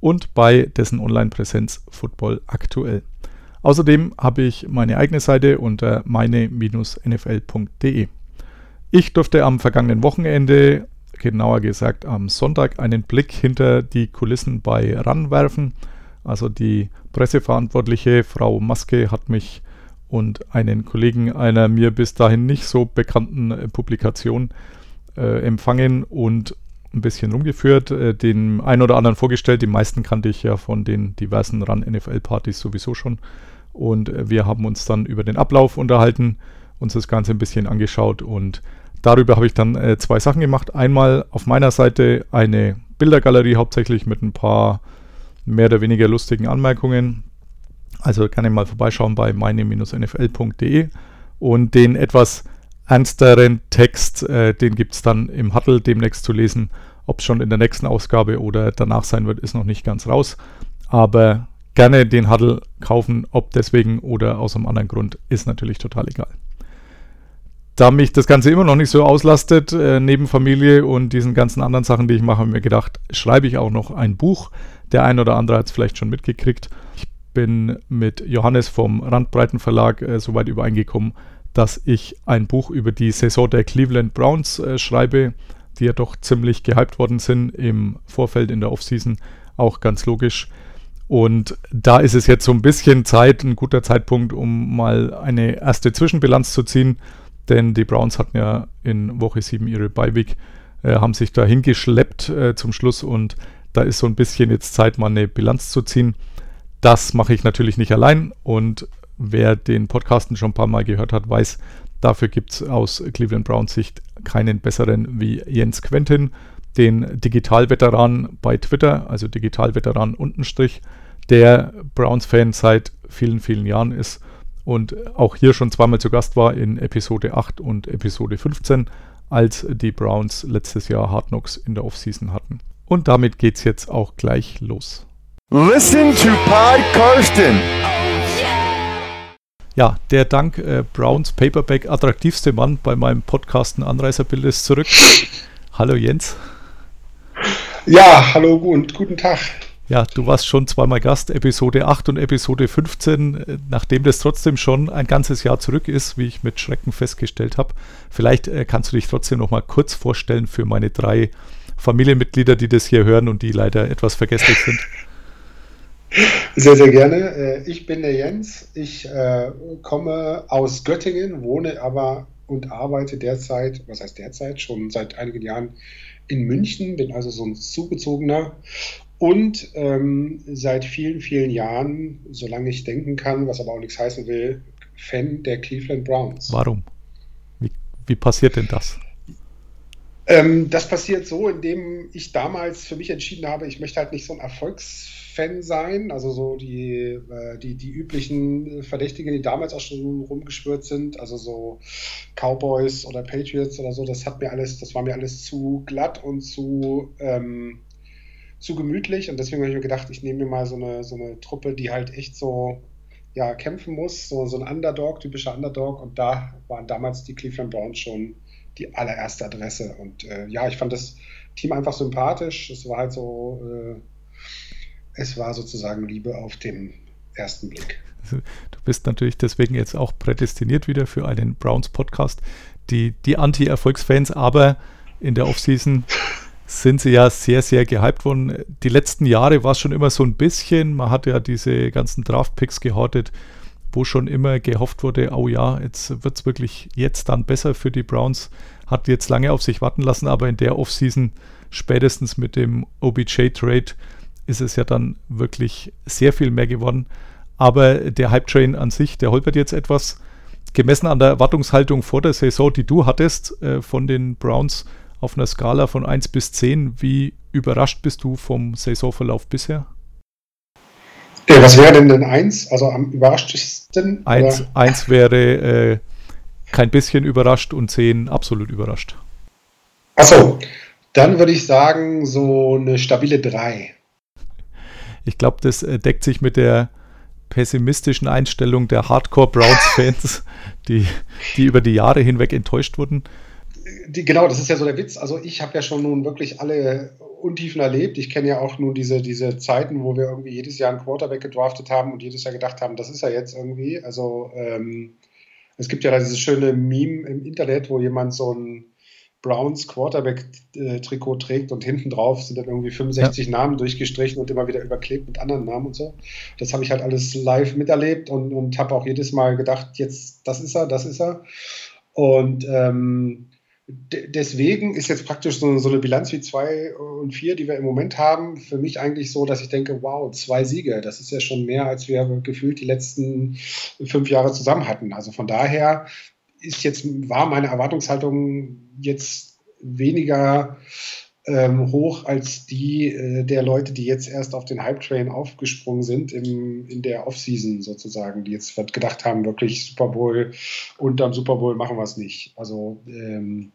und bei dessen Online-Präsenz Football aktuell. Außerdem habe ich meine eigene Seite unter meine-nfl.de. Ich durfte am vergangenen Wochenende, genauer gesagt am Sonntag, einen Blick hinter die Kulissen bei RAN werfen. Also die Presseverantwortliche Frau Maske hat mich und einen Kollegen einer mir bis dahin nicht so bekannten Publikation äh, empfangen und ein bisschen rumgeführt, äh, den einen oder anderen vorgestellt. Die meisten kannte ich ja von den diversen RAN-NFL-Partys sowieso schon. Und äh, wir haben uns dann über den Ablauf unterhalten, uns das Ganze ein bisschen angeschaut und darüber habe ich dann äh, zwei Sachen gemacht. Einmal auf meiner Seite eine Bildergalerie hauptsächlich mit ein paar mehr oder weniger lustigen Anmerkungen. Also ich mal vorbeischauen bei meine-nfl.de und den etwas ernsteren Text, äh, den gibt es dann im Huddle demnächst zu lesen. Ob es schon in der nächsten Ausgabe oder danach sein wird, ist noch nicht ganz raus. Aber gerne den Huddle kaufen, ob deswegen oder aus einem anderen Grund, ist natürlich total egal. Da mich das Ganze immer noch nicht so auslastet, äh, neben Familie und diesen ganzen anderen Sachen, die ich mache, habe ich mir gedacht, schreibe ich auch noch ein Buch. Der ein oder andere hat es vielleicht schon mitgekriegt. Ich bin mit Johannes vom Randbreiten Verlag äh, soweit übereingekommen, dass ich ein Buch über die Saison der Cleveland Browns äh, schreibe, die ja doch ziemlich gehypt worden sind im Vorfeld in der Offseason. Auch ganz logisch. Und da ist es jetzt so ein bisschen Zeit, ein guter Zeitpunkt, um mal eine erste Zwischenbilanz zu ziehen. Denn die Browns hatten ja in Woche 7 ihre Beiweek, äh, haben sich da hingeschleppt äh, zum Schluss und da ist so ein bisschen jetzt Zeit, mal eine Bilanz zu ziehen. Das mache ich natürlich nicht allein und wer den Podcasten schon ein paar Mal gehört hat, weiß, dafür gibt es aus Cleveland Browns Sicht keinen besseren wie Jens Quentin, den Digitalveteran bei Twitter, also Digitalveteran untenstrich, der Browns-Fan seit vielen, vielen Jahren ist und auch hier schon zweimal zu Gast war in Episode 8 und Episode 15, als die Browns letztes Jahr Hard Knocks in der Offseason hatten. Und damit geht es jetzt auch gleich los. Listen to Pod Karsten. Ja, der dank äh, Browns Paperback attraktivste Mann bei meinem Podcasten Anreiserbild ist zurück. Hallo Jens. Ja, hallo und guten Tag. Ja, du warst schon zweimal Gast, Episode 8 und Episode 15, äh, nachdem das trotzdem schon ein ganzes Jahr zurück ist, wie ich mit Schrecken festgestellt habe. Vielleicht äh, kannst du dich trotzdem noch mal kurz vorstellen für meine drei Familienmitglieder, die das hier hören und die leider etwas vergesslich sind. Sehr, sehr gerne. Äh, ich bin der Jens. Ich äh, komme aus Göttingen, wohne aber und arbeite derzeit, was heißt derzeit, schon seit einigen Jahren in München, bin also so ein Zugezogener und ähm, seit vielen, vielen Jahren, solange ich denken kann, was aber auch nichts heißen will, Fan der Cleveland Browns. Warum? Wie, wie passiert denn das? Ähm, das passiert so, indem ich damals für mich entschieden habe, ich möchte halt nicht so ein Erfolgsfan sein, also so die, äh, die, die üblichen Verdächtigen, die damals auch schon rumgeschwört sind, also so Cowboys oder Patriots oder so, das hat mir alles, das war mir alles zu glatt und zu, ähm, zu gemütlich und deswegen habe ich mir gedacht, ich nehme mir mal so eine, so eine Truppe, die halt echt so ja, kämpfen muss, so, so ein Underdog, typischer Underdog und da waren damals die Cleveland Browns schon die allererste Adresse. Und äh, ja, ich fand das Team einfach sympathisch. Es war halt so, äh, es war sozusagen Liebe auf den ersten Blick. Du bist natürlich deswegen jetzt auch prädestiniert wieder für einen Browns-Podcast. Die, die Anti-Erfolgsfans, aber in der Offseason sind sie ja sehr, sehr gehypt worden. Die letzten Jahre war es schon immer so ein bisschen. Man hat ja diese ganzen Draft-Picks gehortet wo schon immer gehofft wurde, oh ja, jetzt wird es wirklich jetzt dann besser für die Browns. Hat jetzt lange auf sich warten lassen, aber in der Offseason, spätestens mit dem OBJ-Trade, ist es ja dann wirklich sehr viel mehr geworden. Aber der Hype-Train an sich, der holpert jetzt etwas. Gemessen an der Erwartungshaltung vor der Saison, die du hattest äh, von den Browns auf einer Skala von 1 bis 10, wie überrascht bist du vom Saisonverlauf bisher? Okay, was wäre denn denn eins? Also am überraschtesten? Eins, oder? eins wäre äh, kein bisschen überrascht und zehn absolut überrascht. Achso, dann würde ich sagen, so eine stabile 3. Ich glaube, das äh, deckt sich mit der pessimistischen Einstellung der Hardcore-Browns-Fans, die, die über die Jahre hinweg enttäuscht wurden. Die, genau, das ist ja so der Witz. Also ich habe ja schon nun wirklich alle Untiefen erlebt. Ich kenne ja auch nun diese, diese Zeiten, wo wir irgendwie jedes Jahr einen Quarterback gedraftet haben und jedes Jahr gedacht haben, das ist ja jetzt irgendwie. Also ähm, es gibt ja dieses schöne Meme im Internet, wo jemand so ein Browns Quarterback-Trikot trägt und hinten drauf sind dann irgendwie 65 ja. Namen durchgestrichen und immer wieder überklebt mit anderen Namen und so. Das habe ich halt alles live miterlebt und, und habe auch jedes Mal gedacht, jetzt, das ist er, das ist er. Und ähm, deswegen ist jetzt praktisch so, so, eine Bilanz wie 2 und 4, die wir im Moment haben, für mich eigentlich so, dass ich denke, wow, zwei Siege, das ist ja schon mehr, als wir gefühlt die letzten fünf Jahre zusammen hatten. Also von daher ist jetzt, war meine Erwartungshaltung jetzt weniger ähm, hoch als die äh, der Leute, die jetzt erst auf den Hype-Train aufgesprungen sind im, in der Offseason sozusagen, die jetzt gedacht haben, wirklich Super Bowl und am Super Bowl machen wir es nicht. Also ähm,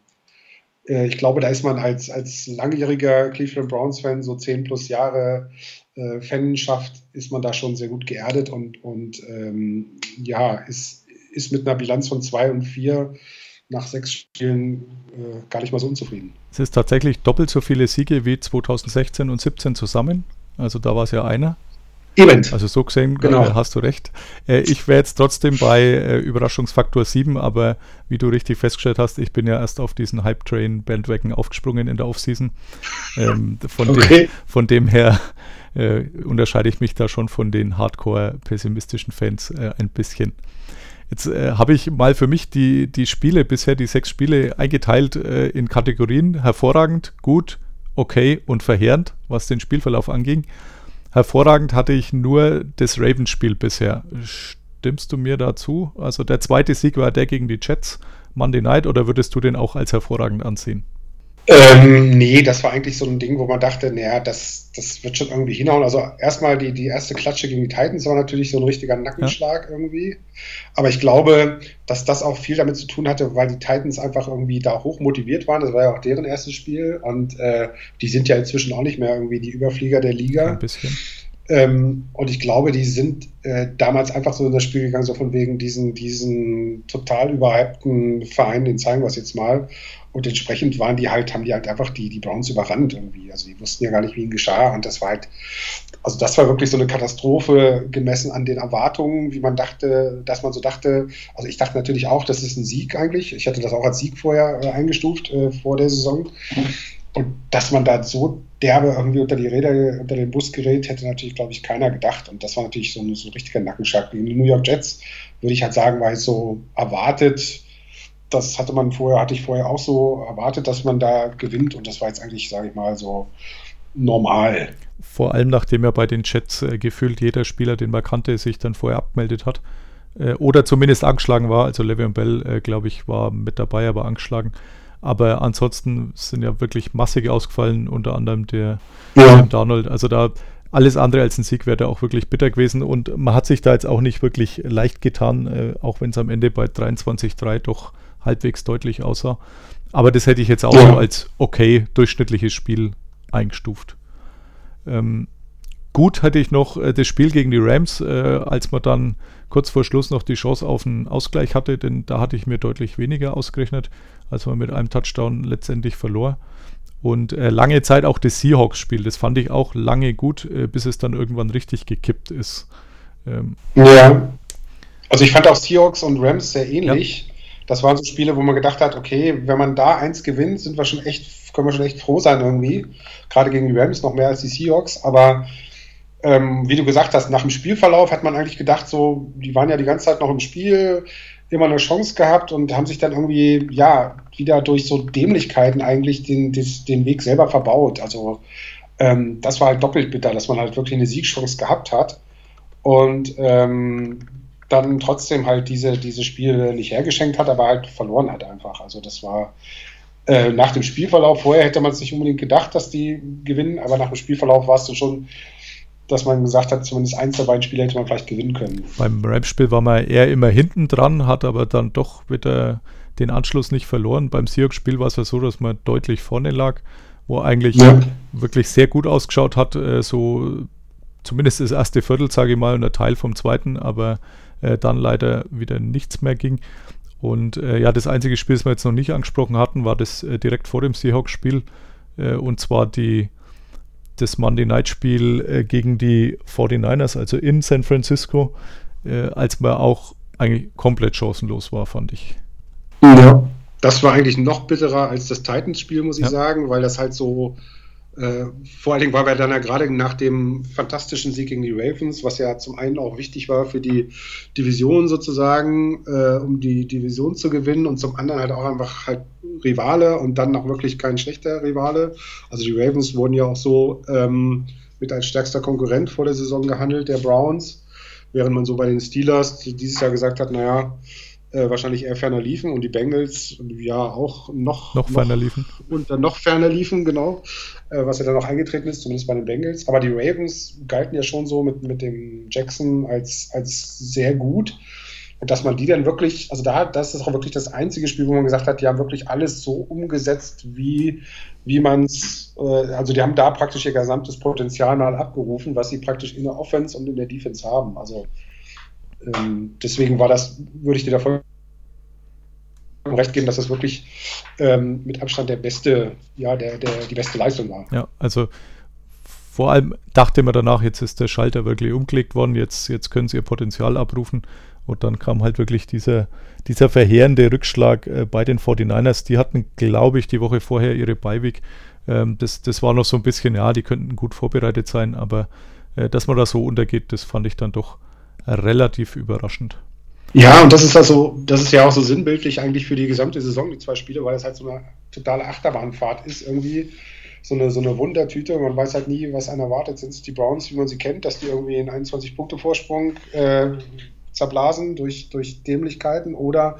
äh, ich glaube, da ist man als, als langjähriger Cleveland Browns-Fan, so zehn plus Jahre äh, Fanschaft, ist man da schon sehr gut geerdet und, und ähm, ja, ist, ist mit einer Bilanz von zwei und vier nach sechs Spielen äh, gar nicht mal so unzufrieden. Es ist tatsächlich doppelt so viele Siege wie 2016 und 17 zusammen. Also da war es ja einer. Eben. Also so gesehen genau. äh, hast du recht. Äh, ich wäre jetzt trotzdem bei äh, Überraschungsfaktor 7, aber wie du richtig festgestellt hast, ich bin ja erst auf diesen Hype-Train-Bandwagon aufgesprungen in der Offseason. Ähm, von, okay. dem, von dem her äh, unterscheide ich mich da schon von den hardcore-pessimistischen Fans äh, ein bisschen. Jetzt äh, habe ich mal für mich die, die Spiele, bisher die sechs Spiele, eingeteilt äh, in Kategorien. Hervorragend, gut, okay und verheerend, was den Spielverlauf anging. Hervorragend hatte ich nur das Ravens-Spiel bisher. Stimmst du mir dazu? Also der zweite Sieg war der gegen die Jets, Monday Night, oder würdest du den auch als hervorragend ansehen? Ähm, nee, das war eigentlich so ein Ding, wo man dachte, naja, das, das wird schon irgendwie hinhauen. Also erstmal die, die erste Klatsche gegen die Titans war natürlich so ein richtiger Nackenschlag ja. irgendwie. Aber ich glaube, dass das auch viel damit zu tun hatte, weil die Titans einfach irgendwie da hoch motiviert waren. Das war ja auch deren erstes Spiel und äh, die sind ja inzwischen auch nicht mehr irgendwie die Überflieger der Liga. Ein bisschen. Ähm, und ich glaube, die sind äh, damals einfach so in das Spiel gegangen, so von wegen diesen, diesen total überhypten Verein, den zeigen wir es jetzt mal. Und entsprechend waren die halt, haben die halt einfach die, die Browns überrannt irgendwie. Also die wussten ja gar nicht, wie ihnen geschah. Und das war halt, also das war wirklich so eine Katastrophe gemessen an den Erwartungen, wie man dachte, dass man so dachte. Also ich dachte natürlich auch, das ist ein Sieg eigentlich. Ich hatte das auch als Sieg vorher äh, eingestuft, äh, vor der Saison. Und dass man da so derbe irgendwie unter die Räder, unter den Bus gerät, hätte natürlich, glaube ich, keiner gedacht. Und das war natürlich so ein so richtiger Nackenschlag. Gegen die New York Jets würde ich halt sagen, war es so erwartet, das hatte man vorher, hatte ich vorher auch so erwartet, dass man da gewinnt und das war jetzt eigentlich, sage ich mal, so normal. Vor allem, nachdem ja bei den Chats äh, gefühlt jeder Spieler, den man kannte, sich dann vorher abgemeldet hat. Äh, oder zumindest angeschlagen war. Also Le'Veon Bell, äh, glaube ich, war mit dabei, aber angeschlagen. Aber ansonsten sind ja wirklich massig ausgefallen, unter anderem der ja. Donald. Also da alles andere als ein Sieg wäre da auch wirklich bitter gewesen. Und man hat sich da jetzt auch nicht wirklich leicht getan, äh, auch wenn es am Ende bei 23-3 doch halbwegs deutlich aussah. Aber das hätte ich jetzt auch ja. so als okay, durchschnittliches Spiel eingestuft. Ähm, gut hatte ich noch äh, das Spiel gegen die Rams, äh, als man dann kurz vor Schluss noch die Chance auf einen Ausgleich hatte, denn da hatte ich mir deutlich weniger ausgerechnet, als man mit einem Touchdown letztendlich verlor. Und äh, lange Zeit auch das Seahawks-Spiel, das fand ich auch lange gut, äh, bis es dann irgendwann richtig gekippt ist. Ähm, ja. Also ich fand auch Seahawks und Rams sehr ähnlich. Ja das waren so Spiele, wo man gedacht hat, okay, wenn man da eins gewinnt, sind wir schon echt, können wir schon echt froh sein irgendwie. Gerade gegen die Rams noch mehr als die Seahawks, aber ähm, wie du gesagt hast, nach dem Spielverlauf hat man eigentlich gedacht, so, die waren ja die ganze Zeit noch im Spiel, immer eine Chance gehabt und haben sich dann irgendwie, ja, wieder durch so Dämlichkeiten eigentlich den, des, den Weg selber verbaut. Also ähm, das war halt doppelt bitter, dass man halt wirklich eine Siegchance gehabt hat. Und ähm, dann trotzdem halt diese, diese Spiele nicht hergeschenkt hat, aber halt verloren hat einfach. Also das war äh, nach dem Spielverlauf, vorher hätte man es nicht unbedingt gedacht, dass die gewinnen, aber nach dem Spielverlauf war es dann schon dass man gesagt hat, zumindest eins der beiden Spiele hätte man vielleicht gewinnen können. Beim Rams-Spiel war man eher immer hinten dran, hat aber dann doch wieder den Anschluss nicht verloren. Beim Seahawks-Spiel war es ja so, dass man deutlich vorne lag, wo eigentlich ja. wirklich sehr gut ausgeschaut hat, äh, so zumindest das erste Viertel, sage ich mal, und ein Teil vom zweiten, aber äh, dann leider wieder nichts mehr ging. Und äh, ja, das einzige Spiel, das wir jetzt noch nicht angesprochen hatten, war das äh, direkt vor dem Seahawks-Spiel. Äh, und zwar die, das Monday Night-Spiel äh, gegen die 49ers, also in San Francisco, äh, als man auch eigentlich komplett chancenlos war, fand ich. Ja, das war eigentlich noch bitterer als das Titans-Spiel, muss ich ja. sagen, weil das halt so äh, vor allen Dingen, weil wir dann ja gerade nach dem fantastischen Sieg gegen die Ravens, was ja zum einen auch wichtig war für die Division sozusagen, äh, um die Division zu gewinnen und zum anderen halt auch einfach halt Rivale und dann noch wirklich kein schlechter Rivale. Also die Ravens wurden ja auch so ähm, mit als stärkster Konkurrent vor der Saison gehandelt, der Browns, während man so bei den Steelers dieses Jahr gesagt hat, naja, äh, wahrscheinlich eher ferner liefen und die Bengals ja auch noch, noch ferner liefen. Und dann noch ferner liefen, genau, äh, was ja dann noch eingetreten ist, zumindest bei den Bengals. Aber die Ravens galten ja schon so mit, mit dem Jackson als, als sehr gut. Und dass man die dann wirklich, also da, das ist auch wirklich das einzige Spiel, wo man gesagt hat, die haben wirklich alles so umgesetzt, wie, wie man es, äh, also die haben da praktisch ihr gesamtes Potenzial mal abgerufen, was sie praktisch in der Offense und in der Defense haben. Also ähm, deswegen war das, würde ich dir davon recht geben, dass das wirklich ähm, mit Abstand der beste, ja, der, der, die beste Leistung war. Ja, also vor allem dachte man danach, jetzt ist der Schalter wirklich umgelegt worden, jetzt, jetzt können sie ihr Potenzial abrufen. Und dann kam halt wirklich dieser, dieser verheerende Rückschlag äh, bei den 49ers. Die hatten, glaube ich, die Woche vorher ihre Beiweg. Ähm, das, das war noch so ein bisschen, ja, die könnten gut vorbereitet sein, aber äh, dass man da so untergeht, das fand ich dann doch relativ überraschend. Ja, und das ist also, das ist ja auch so sinnbildlich eigentlich für die gesamte Saison, die zwei Spiele, weil es halt so eine totale Achterbahnfahrt ist irgendwie. So eine, so eine Wundertüte. Man weiß halt nie, was einen erwartet. Sind es die Browns, wie man sie kennt, dass die irgendwie in 21 Punkte Vorsprung äh, zerblasen durch, durch Dämlichkeiten oder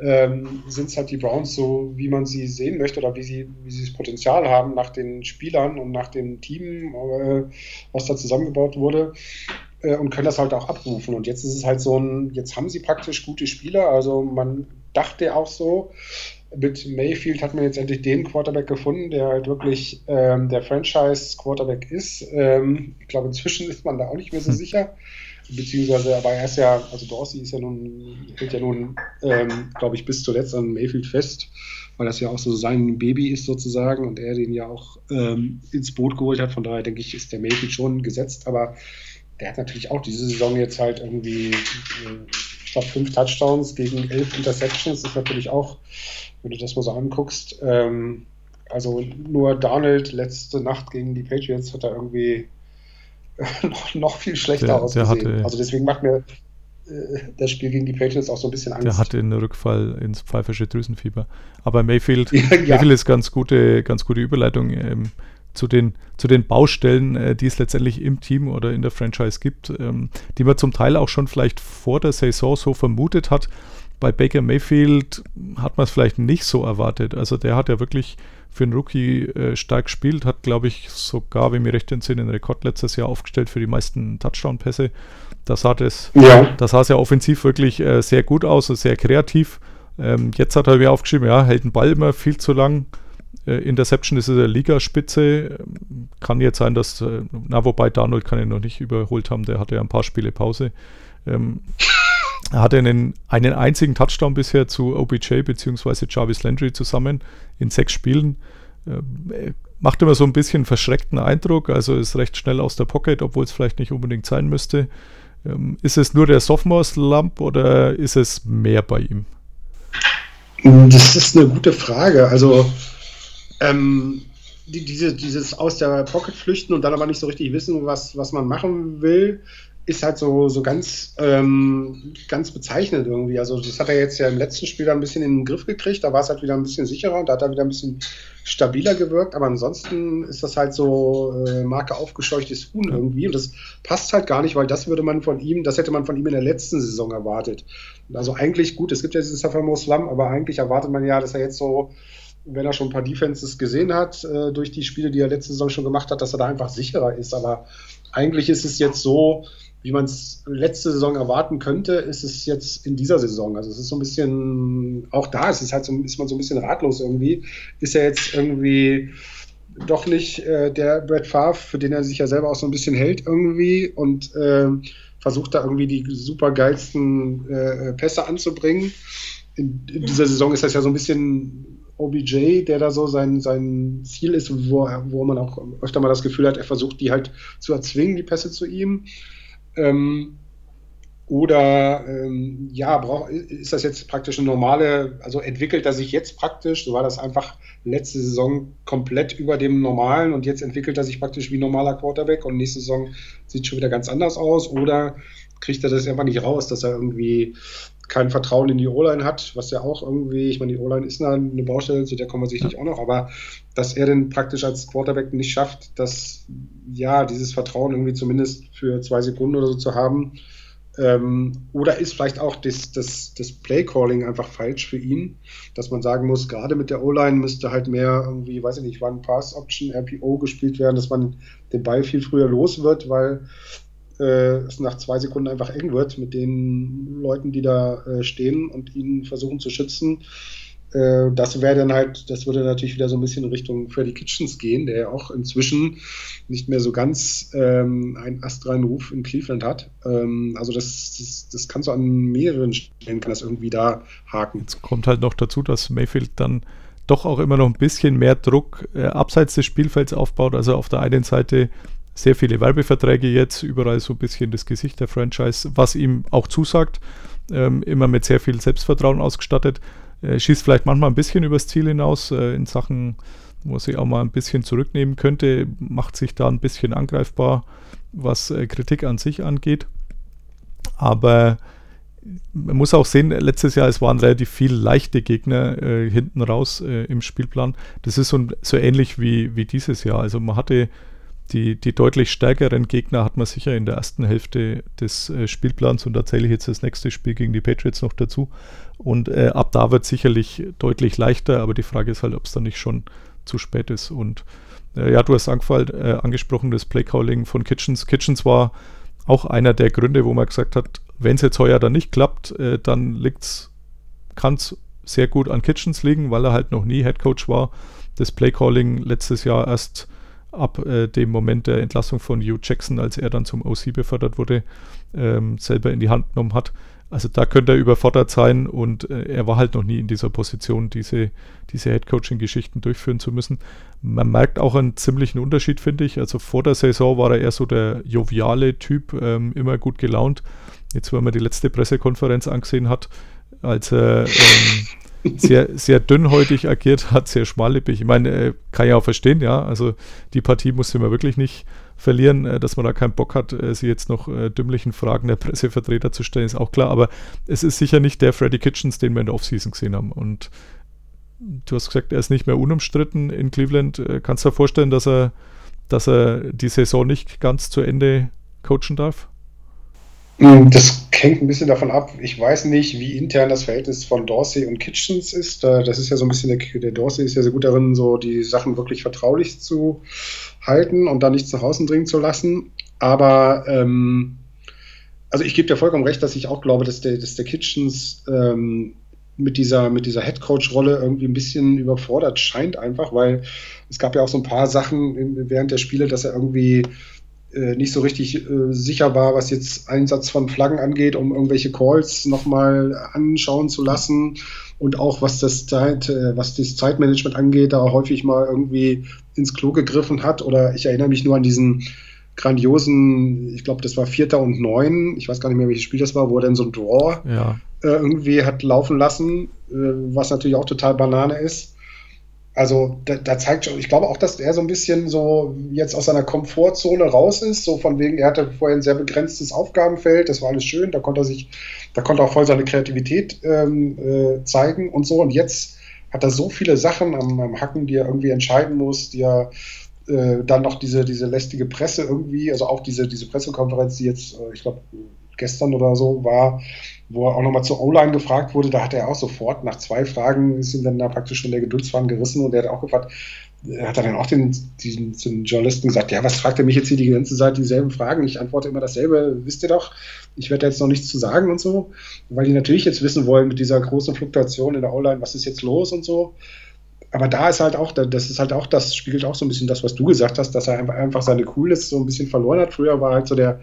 ähm, sind es halt die Browns so, wie man sie sehen möchte oder wie sie, wie sie das Potenzial haben nach den Spielern und nach dem Team, äh, was da zusammengebaut wurde äh, und können das halt auch abrufen. Und jetzt ist es halt so ein, jetzt haben sie praktisch gute Spieler. Also man dachte auch so, mit Mayfield hat man jetzt endlich den Quarterback gefunden, der halt wirklich ähm, der Franchise-Quarterback ist. Ähm, ich glaube, inzwischen ist man da auch nicht mehr so hm. sicher. Beziehungsweise, aber er ist ja, also Dorsey ist ja nun, hält ja nun, ähm, glaube ich, bis zuletzt an Mayfield fest, weil das ja auch so sein Baby ist sozusagen und er den ja auch ähm, ins Boot geholt hat. Von daher denke ich, ist der Mayfield schon gesetzt, aber der hat natürlich auch diese Saison jetzt halt irgendwie, äh, ich glaube, fünf Touchdowns gegen elf Interceptions. Das ist natürlich auch, wenn du das mal so anguckst, ähm, also nur Donald letzte Nacht gegen die Patriots hat er irgendwie noch, noch viel schlechter der, ausgesehen. Der hatte, also deswegen macht mir äh, das Spiel gegen die Patriots auch so ein bisschen Angst. Der hatte einen Rückfall ins pfeifische Drüsenfieber. Aber Mayfield, ja, ja. Mayfield ist ganz gute, ganz gute Überleitung. Ähm, zu den, zu den Baustellen, äh, die es letztendlich im Team oder in der Franchise gibt, ähm, die man zum Teil auch schon vielleicht vor der Saison so vermutet hat. Bei Baker Mayfield hat man es vielleicht nicht so erwartet. Also der hat ja wirklich für einen Rookie äh, stark gespielt, hat, glaube ich, sogar, wenn mir recht entsinne, einen Rekord letztes Jahr aufgestellt für die meisten Touchdown-Pässe. Da sah es ja. das sah sehr offensiv wirklich äh, sehr gut aus, sehr kreativ. Ähm, jetzt hat er mir aufgeschrieben, ja, hält den Ball immer viel zu lang, Interception ist in der Ligaspitze. Kann jetzt sein, dass, äh, na, wobei Darnold kann ihn noch nicht überholt haben, der hatte ja ein paar Spiele Pause. Ähm, er hatte einen, einen einzigen Touchdown bisher zu OBJ bzw. Jarvis Landry zusammen in sechs Spielen. Ähm, macht immer so ein bisschen verschreckten Eindruck, also ist recht schnell aus der Pocket, obwohl es vielleicht nicht unbedingt sein müsste. Ähm, ist es nur der Sophomore-Slump oder ist es mehr bei ihm? Das ist eine gute Frage. Also ähm, die, diese, dieses aus der Pocket flüchten und dann aber nicht so richtig wissen, was, was man machen will, ist halt so, so ganz, ähm, ganz bezeichnend irgendwie. Also das hat er jetzt ja im letzten Spiel dann ein bisschen in den Griff gekriegt, da war es halt wieder ein bisschen sicherer und da hat er wieder ein bisschen stabiler gewirkt, aber ansonsten ist das halt so äh, Marke aufgescheuchtes Huhn irgendwie und das passt halt gar nicht, weil das würde man von ihm, das hätte man von ihm in der letzten Saison erwartet. Also eigentlich gut, es gibt ja diesen Sophomore Slum, aber eigentlich erwartet man ja, dass er jetzt so wenn er schon ein paar Defenses gesehen hat, äh, durch die Spiele, die er letzte Saison schon gemacht hat, dass er da einfach sicherer ist. Aber eigentlich ist es jetzt so, wie man es letzte Saison erwarten könnte, ist es jetzt in dieser Saison. Also es ist so ein bisschen, auch da ist es halt so, ist man so ein bisschen ratlos irgendwie. Ist er jetzt irgendwie doch nicht äh, der Brad Favre, für den er sich ja selber auch so ein bisschen hält irgendwie und äh, versucht da irgendwie die super geilsten äh, Pässe anzubringen. In, in, dieser Saison ist das ja so ein bisschen OBJ, der da so sein, sein Ziel ist, wo, wo man auch öfter mal das Gefühl hat, er versucht die halt zu erzwingen, die Pässe zu ihm. Ähm, oder ähm, ja, brauch, ist das jetzt praktisch eine normale, also entwickelt er sich jetzt praktisch, so war das einfach letzte Saison komplett über dem Normalen und jetzt entwickelt er sich praktisch wie normaler Quarterback und nächste Saison sieht schon wieder ganz anders aus oder kriegt er das einfach nicht raus, dass er irgendwie kein Vertrauen in die O-Line hat, was ja auch irgendwie, ich meine, die O-Line ist eine Baustelle, zu der kommen wir sicherlich auch noch, aber dass er denn praktisch als Quarterback nicht schafft, dass ja, dieses Vertrauen irgendwie zumindest für zwei Sekunden oder so zu haben, ähm, oder ist vielleicht auch das, das, das Play-Calling einfach falsch für ihn, dass man sagen muss, gerade mit der O-Line müsste halt mehr irgendwie, weiß ich nicht, wann Pass-Option, RPO gespielt werden, dass man den Ball viel früher los wird, weil äh, es nach zwei Sekunden einfach eng wird mit den Leuten, die da äh, stehen und ihn versuchen zu schützen. Äh, das wäre dann halt, das würde natürlich wieder so ein bisschen Richtung Freddy Kitchens gehen, der ja auch inzwischen nicht mehr so ganz ähm, einen astreinen Ruf in Cleveland hat. Ähm, also das, das, das kann so an mehreren Stellen kann das irgendwie da haken. Jetzt kommt halt noch dazu, dass Mayfield dann doch auch immer noch ein bisschen mehr Druck äh, abseits des Spielfelds aufbaut. Also auf der einen Seite sehr viele Werbeverträge jetzt, überall so ein bisschen das Gesicht der Franchise, was ihm auch zusagt, ähm, immer mit sehr viel Selbstvertrauen ausgestattet. Äh, schießt vielleicht manchmal ein bisschen übers Ziel hinaus äh, in Sachen, wo er sich auch mal ein bisschen zurücknehmen könnte, macht sich da ein bisschen angreifbar, was äh, Kritik an sich angeht. Aber man muss auch sehen, letztes Jahr, es waren relativ viele leichte Gegner äh, hinten raus äh, im Spielplan. Das ist so, so ähnlich wie, wie dieses Jahr. Also man hatte die, die deutlich stärkeren Gegner hat man sicher in der ersten Hälfte des äh, Spielplans und da zähle ich jetzt das nächste Spiel gegen die Patriots noch dazu. Und äh, ab da wird sicherlich deutlich leichter, aber die Frage ist halt, ob es dann nicht schon zu spät ist. Und äh, ja, du hast äh, angesprochen, das Playcalling von Kitchens. Kitchens war auch einer der Gründe, wo man gesagt hat, wenn es jetzt heuer dann nicht klappt, äh, dann kann es sehr gut an Kitchens liegen, weil er halt noch nie Headcoach war. Das Playcalling letztes Jahr erst ab äh, dem Moment der Entlassung von Hugh Jackson, als er dann zum OC befördert wurde, ähm, selber in die Hand genommen hat. Also da könnte er überfordert sein und äh, er war halt noch nie in dieser Position, diese, diese Headcoaching-Geschichten durchführen zu müssen. Man merkt auch einen ziemlichen Unterschied, finde ich. Also vor der Saison war er eher so der joviale Typ, ähm, immer gut gelaunt. Jetzt, wenn man die letzte Pressekonferenz angesehen hat, als er ähm, sehr, sehr dünnhäutig agiert hat, sehr schmallippig. Ich meine, äh, kann ja auch verstehen, ja. Also die Partie musste man wirklich nicht verlieren, äh, dass man da keinen Bock hat, äh, sie jetzt noch dümmlichen Fragen der Pressevertreter zu stellen, ist auch klar. Aber es ist sicher nicht der Freddy Kitchens, den wir in der Offseason gesehen haben. Und du hast gesagt, er ist nicht mehr unumstritten in Cleveland. Kannst du dir vorstellen, dass er, dass er die Saison nicht ganz zu Ende coachen darf? Hm, das hängt ein bisschen davon ab. Ich weiß nicht, wie intern das Verhältnis von Dorsey und Kitchens ist. Das ist ja so ein bisschen, der, der Dorsey ist ja sehr gut darin, so die Sachen wirklich vertraulich zu halten und dann nicht zu Hause dringen zu lassen. Aber ähm, also ich gebe dir vollkommen recht, dass ich auch glaube, dass der, dass der Kitchens ähm, mit dieser, mit dieser Headcoach-Rolle irgendwie ein bisschen überfordert scheint, einfach, weil es gab ja auch so ein paar Sachen während der Spiele, dass er irgendwie nicht so richtig äh, sicher war, was jetzt Einsatz von Flaggen angeht, um irgendwelche Calls nochmal anschauen zu lassen und auch was das Zeit, äh, was das Zeitmanagement angeht, da häufig mal irgendwie ins Klo gegriffen hat. Oder ich erinnere mich nur an diesen grandiosen, ich glaube, das war Vierter und Neun, ich weiß gar nicht mehr, welches Spiel das war, wo er dann so ein Draw ja. äh, irgendwie hat laufen lassen, äh, was natürlich auch total Banane ist. Also da, da, zeigt schon, ich glaube auch, dass er so ein bisschen so jetzt aus seiner Komfortzone raus ist, so von wegen, er hatte vorher ein sehr begrenztes Aufgabenfeld, das war alles schön, da konnte er sich, da konnte er auch voll seine Kreativität ähm, äh, zeigen und so. Und jetzt hat er so viele Sachen am, am Hacken, die er irgendwie entscheiden muss, die er äh, dann noch diese, diese lästige Presse irgendwie, also auch diese, diese Pressekonferenz, die jetzt, äh, ich glaube, gestern oder so war, wo er auch nochmal zur O-Line gefragt wurde, da hat er auch sofort nach zwei Fragen ist ihm dann da praktisch schon der Geduldsfaden gerissen und er hat auch gefragt, hat er dann auch den, den, den, Journalisten gesagt, ja, was fragt er mich jetzt hier die ganze Zeit dieselben Fragen? Ich antworte immer dasselbe, wisst ihr doch, ich werde jetzt noch nichts zu sagen und so, weil die natürlich jetzt wissen wollen mit dieser großen Fluktuation in der O-Line, was ist jetzt los und so. Aber da ist halt auch, das ist halt auch, das spiegelt auch so ein bisschen das, was du gesagt hast, dass er einfach seine Coolness so ein bisschen verloren hat. Früher war halt so der,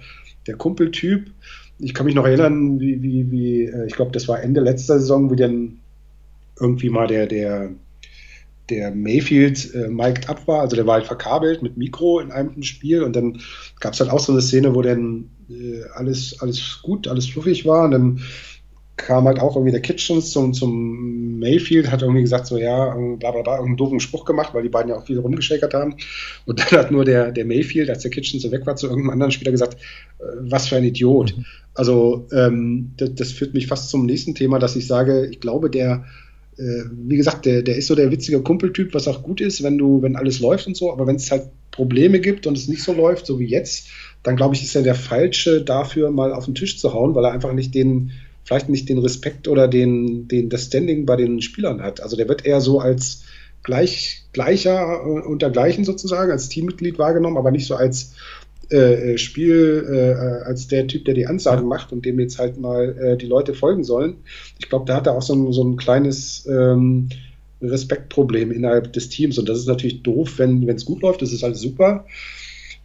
der Kumpeltyp. Ich kann mich noch erinnern, wie, wie, wie äh, ich glaube, das war Ende letzter Saison, wie dann irgendwie mal der, der, der Mayfield äh, mic'd up war, also der war halt verkabelt mit Mikro in einem Spiel. Und dann gab es halt auch so eine Szene, wo dann äh, alles, alles gut, alles fluffig war. Und dann kam halt auch irgendwie der Kitchens zum, zum Mayfield, hat irgendwie gesagt, so ja, bla bla bla, einen doofen Spruch gemacht, weil die beiden ja auch viel rumgeschäkert haben. Und dann hat nur der, der Mayfield, als der Kitchens so weg war, zu irgendeinem anderen Spieler gesagt, äh, was für ein Idiot. Mhm. Also ähm, das, das, führt mich fast zum nächsten Thema, dass ich sage, ich glaube, der, äh, wie gesagt, der, der ist so der witzige Kumpeltyp, was auch gut ist, wenn du, wenn alles läuft und so, aber wenn es halt Probleme gibt und es nicht so läuft, so wie jetzt, dann glaube ich, ist er der Falsche dafür, mal auf den Tisch zu hauen, weil er einfach nicht den, vielleicht nicht den Respekt oder den, den, das Standing bei den Spielern hat. Also der wird eher so als gleich, gleicher äh, untergleichen sozusagen, als Teammitglied wahrgenommen, aber nicht so als äh, äh, Spiel äh, als der Typ, der die Ansagen macht und dem jetzt halt mal äh, die Leute folgen sollen. Ich glaube, da hat er auch so ein, so ein kleines ähm, Respektproblem innerhalb des Teams und das ist natürlich doof, wenn es gut läuft, das ist alles super.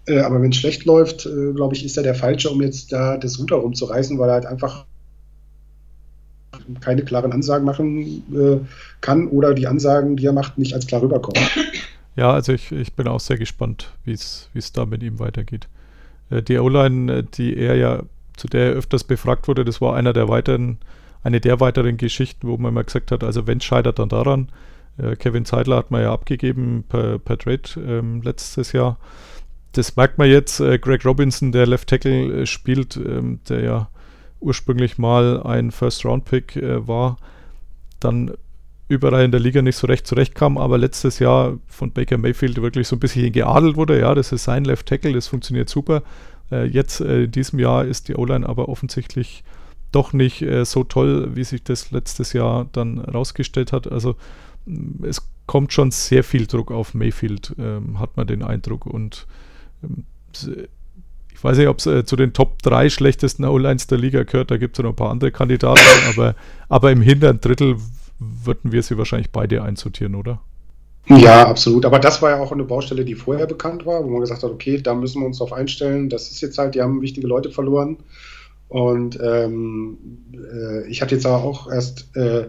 Äh, aber wenn es schlecht läuft, äh, glaube ich, ist er der Falsche, um jetzt da das Ruder rumzureißen, weil er halt einfach keine klaren Ansagen machen kann oder die Ansagen, die er macht, nicht als klar rüberkommen. Ja, also ich, ich bin auch sehr gespannt, wie es da mit ihm weitergeht. Äh, die O-Line, äh, die er ja, zu der er öfters befragt wurde, das war einer der weiteren, eine der weiteren Geschichten, wo man mal gesagt hat, also wenn scheitert dann daran. Äh, Kevin Zeidler hat man ja abgegeben per, per Trade ähm, letztes Jahr. Das merkt man jetzt. Äh, Greg Robinson, der Left Tackle äh, spielt, ähm, der ja ursprünglich mal ein First-Round-Pick äh, war, dann überall in der Liga nicht so recht zurechtkam, aber letztes Jahr von Baker Mayfield wirklich so ein bisschen geadelt wurde. Ja, das ist sein Left Tackle, das funktioniert super. Äh, jetzt äh, in diesem Jahr ist die O-Line aber offensichtlich doch nicht äh, so toll, wie sich das letztes Jahr dann rausgestellt hat. Also mm, es kommt schon sehr viel Druck auf Mayfield, ähm, hat man den Eindruck. Und ähm, ich weiß nicht, ob es äh, zu den Top 3 schlechtesten O-Lines der Liga gehört, da gibt es noch ein paar andere Kandidaten, aber, aber im hinteren Drittel würden wir sie wahrscheinlich beide einsortieren, oder? Ja, absolut. Aber das war ja auch eine Baustelle, die vorher bekannt war, wo man gesagt hat, okay, da müssen wir uns darauf einstellen. Das ist jetzt halt, die haben wichtige Leute verloren. Und ähm, äh, ich hatte jetzt auch erst äh,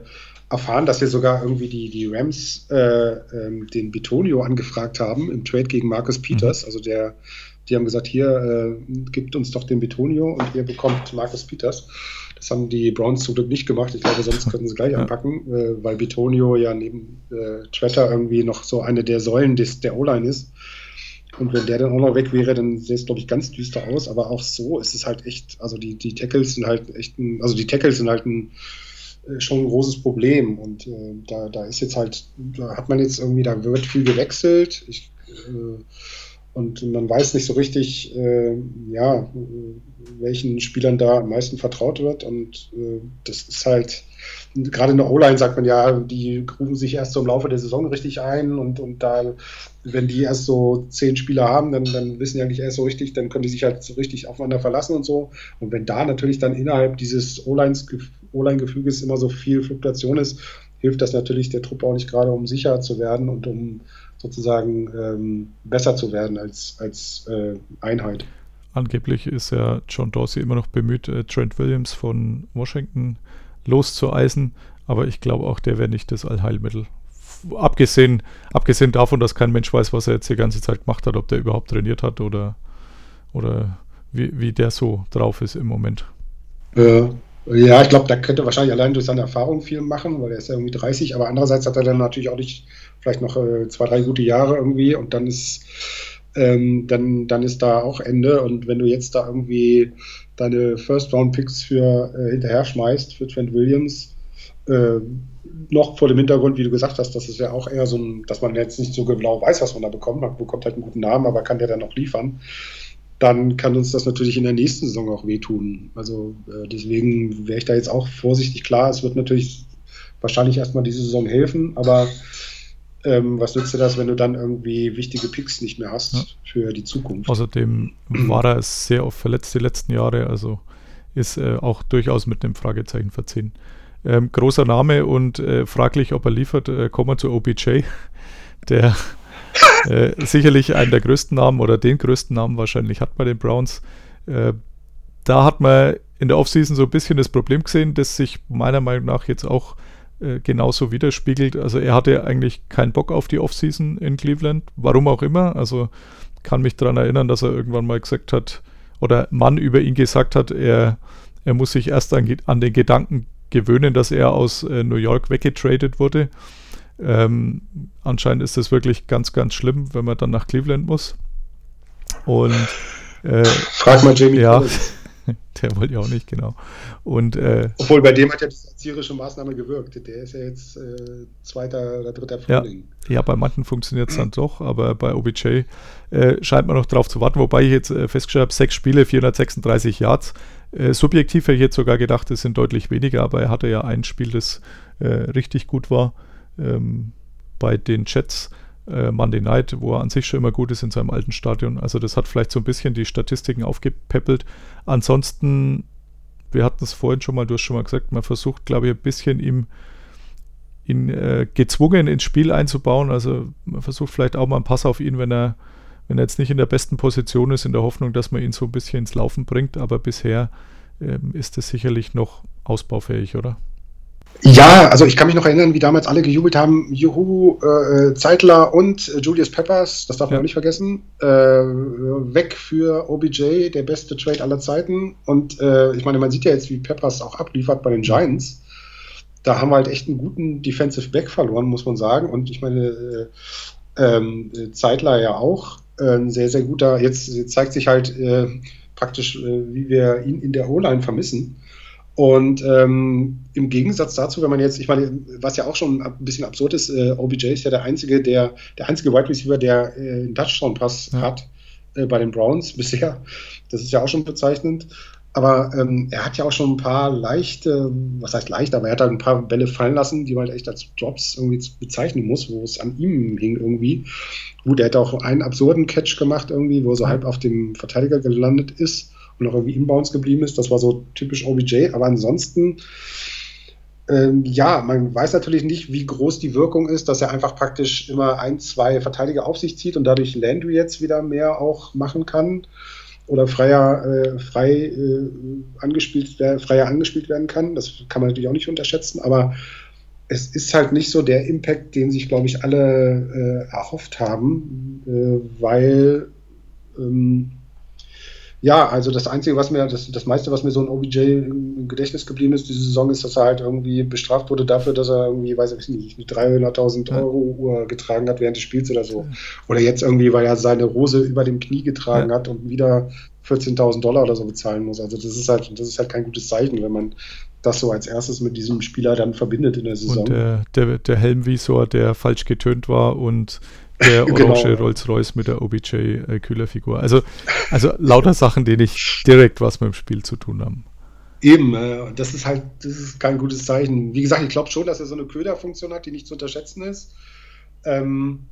erfahren, dass wir sogar irgendwie die, die Rams äh, ähm, den Bitonio angefragt haben im Trade gegen Marcus Peters. Mhm. Also der, die haben gesagt, hier, äh, gibt uns doch den Bitonio und ihr bekommt Marcus Peters. Das haben die Browns zum Glück nicht gemacht. Ich glaube, sonst könnten sie gleich ja. anpacken, äh, weil Bitonio ja neben äh, Tretter irgendwie noch so eine der Säulen des, der O-Line ist. Und wenn der dann auch noch weg wäre, dann sähe es, glaube ich, ganz düster aus. Aber auch so ist es halt echt, also die, die Tackles sind halt echt ein, also die Tackles sind halt ein, äh, schon ein großes Problem. Und äh, da, da ist jetzt halt, da hat man jetzt irgendwie, da wird viel gewechselt. Ich, äh, und man weiß nicht so richtig, äh, ja, welchen Spielern da am meisten vertraut wird. Und äh, das ist halt, gerade in der O-Line sagt man ja, die rufen sich erst so im Laufe der Saison richtig ein und, und da, wenn die erst so zehn Spieler haben, dann, dann wissen die eigentlich erst so richtig, dann können die sich halt so richtig aufeinander verlassen und so. Und wenn da natürlich dann innerhalb dieses O-Line-Gefüges immer so viel Fluktuation ist, hilft das natürlich der Truppe auch nicht gerade, um sicher zu werden und um sozusagen ähm, besser zu werden als, als äh, Einheit. Angeblich ist ja John Dorsey immer noch bemüht, äh, Trent Williams von Washington loszueisen, aber ich glaube auch, der wäre nicht das Allheilmittel. Abgesehen, abgesehen davon, dass kein Mensch weiß, was er jetzt die ganze Zeit gemacht hat, ob der überhaupt trainiert hat oder, oder wie, wie der so drauf ist im Moment. Äh, ja, ich glaube, da könnte wahrscheinlich allein durch seine Erfahrung viel machen, weil er ist ja irgendwie 30, aber andererseits hat er dann natürlich auch nicht vielleicht noch äh, zwei, drei gute Jahre irgendwie und dann ist, ähm, dann, dann ist da auch Ende. Und wenn du jetzt da irgendwie deine First-Round-Picks für äh, hinterher schmeißt für Trent Williams, äh, noch vor dem Hintergrund, wie du gesagt hast, das ist ja auch eher so ein, dass man jetzt nicht so genau weiß, was man da bekommt. Man bekommt halt einen guten Namen, aber kann der dann noch liefern. Dann kann uns das natürlich in der nächsten Saison auch wehtun. Also äh, deswegen wäre ich da jetzt auch vorsichtig klar. Es wird natürlich wahrscheinlich erstmal diese Saison helfen, aber ähm, was nützt dir das, wenn du dann irgendwie wichtige Picks nicht mehr hast ja. für die Zukunft? Außerdem war er sehr oft verletzt die letzten Jahre, also ist äh, auch durchaus mit einem Fragezeichen versehen. Ähm, großer Name und äh, fraglich, ob er liefert, äh, kommen wir zu OBJ, der äh, sicherlich einen der größten Namen oder den größten Namen wahrscheinlich hat bei den Browns. Äh, da hat man in der Offseason so ein bisschen das Problem gesehen, das sich meiner Meinung nach jetzt auch äh, genauso widerspiegelt. Also er hatte eigentlich keinen Bock auf die Offseason in Cleveland, warum auch immer. Also kann mich daran erinnern, dass er irgendwann mal gesagt hat, oder Mann über ihn gesagt hat, er, er muss sich erst an, an den Gedanken gewöhnen, dass er aus New York weggetradet wurde. Ähm, anscheinend ist das wirklich ganz, ganz schlimm, wenn man dann nach Cleveland muss. Und äh, frag mal Jamie. Ja, der wollte ja auch nicht, genau. Und, äh, Obwohl bei dem hat ja die erzieherische Maßnahme gewirkt. Der ist ja jetzt äh, zweiter oder dritter Frühling. Ja, ja bei manchen funktioniert es dann doch, aber bei OBJ äh, scheint man noch drauf zu warten. Wobei ich jetzt äh, festgestellt habe, sechs Spiele, 436 Yards. Äh, subjektiv hätte ich jetzt sogar gedacht, es sind deutlich weniger, aber er hatte ja ein Spiel, das äh, richtig gut war ähm, bei den Jets äh, Monday Night, wo er an sich schon immer gut ist in seinem alten Stadion. Also das hat vielleicht so ein bisschen die Statistiken aufgepäppelt. Ansonsten, wir hatten es vorhin schon mal, du hast schon mal gesagt, man versucht, glaube ich, ein bisschen ihm ihn äh, gezwungen ins Spiel einzubauen. Also man versucht vielleicht auch mal einen Pass auf ihn, wenn er, wenn er jetzt nicht in der besten Position ist, in der Hoffnung, dass man ihn so ein bisschen ins Laufen bringt. Aber bisher ähm, ist es sicherlich noch ausbaufähig, oder? Ja, also ich kann mich noch erinnern, wie damals alle gejubelt haben, Juhu, äh, Zeitler und äh, Julius Peppers, das darf man ja. auch nicht vergessen, äh, weg für OBJ, der beste Trade aller Zeiten. Und äh, ich meine, man sieht ja jetzt, wie Peppers auch abliefert bei den Giants. Da haben wir halt echt einen guten Defensive Back verloren, muss man sagen. Und ich meine, äh, ähm, Zeitler ja auch äh, ein sehr, sehr guter. Jetzt, jetzt zeigt sich halt praktisch, wie wir ihn in der O-Line vermissen. Und ähm, im Gegensatz dazu, wenn man jetzt, ich meine, was ja auch schon ein bisschen absurd ist, äh, OBJ ist ja der einzige, der, der einzige Wide Receiver, der äh, einen Touchdown-Pass ja. hat äh, bei den Browns bisher. Das ist ja auch schon bezeichnend. Aber ähm, er hat ja auch schon ein paar leichte, was heißt leicht, aber er hat halt ein paar Bälle fallen lassen, die man halt echt als Drops irgendwie bezeichnen muss, wo es an ihm hing irgendwie. Gut, er hat auch einen absurden Catch gemacht irgendwie, wo er so halb auf dem Verteidiger gelandet ist und auch irgendwie inbounds geblieben ist. Das war so typisch OBJ. Aber ansonsten, ähm, ja, man weiß natürlich nicht, wie groß die Wirkung ist, dass er einfach praktisch immer ein, zwei Verteidiger auf sich zieht und dadurch Landry jetzt wieder mehr auch machen kann oder freier, äh, frei, äh, angespielt, äh, freier angespielt werden kann. Das kann man natürlich auch nicht unterschätzen, aber es ist halt nicht so der Impact, den sich, glaube ich, alle äh, erhofft haben, äh, weil ähm, ja, also das Einzige, was mir, das, das meiste, was mir so ein OBJ im Gedächtnis geblieben ist, diese Saison, ist, dass er halt irgendwie bestraft wurde dafür, dass er irgendwie, weiß ich nicht, eine 300.000 Euro Uhr getragen hat während des Spiels oder so. Oder jetzt irgendwie, weil er seine Rose über dem Knie getragen ja. hat und wieder 14.000 Dollar oder so bezahlen muss. Also das ist halt, das ist halt kein gutes Zeichen, wenn man das so als erstes mit diesem Spieler dann verbindet in der Saison. Und der, der, der Helmvisor, der falsch getönt war und der genau. orange genau. Rolls-Royce mit der OBJ-Kühlerfigur. Also, also lauter Sachen, die nicht direkt was mit dem Spiel zu tun haben. Eben, äh, das ist halt, das ist kein gutes Zeichen. Wie gesagt, ich glaube schon, dass er so eine Köderfunktion hat, die nicht zu unterschätzen ist. Ähm,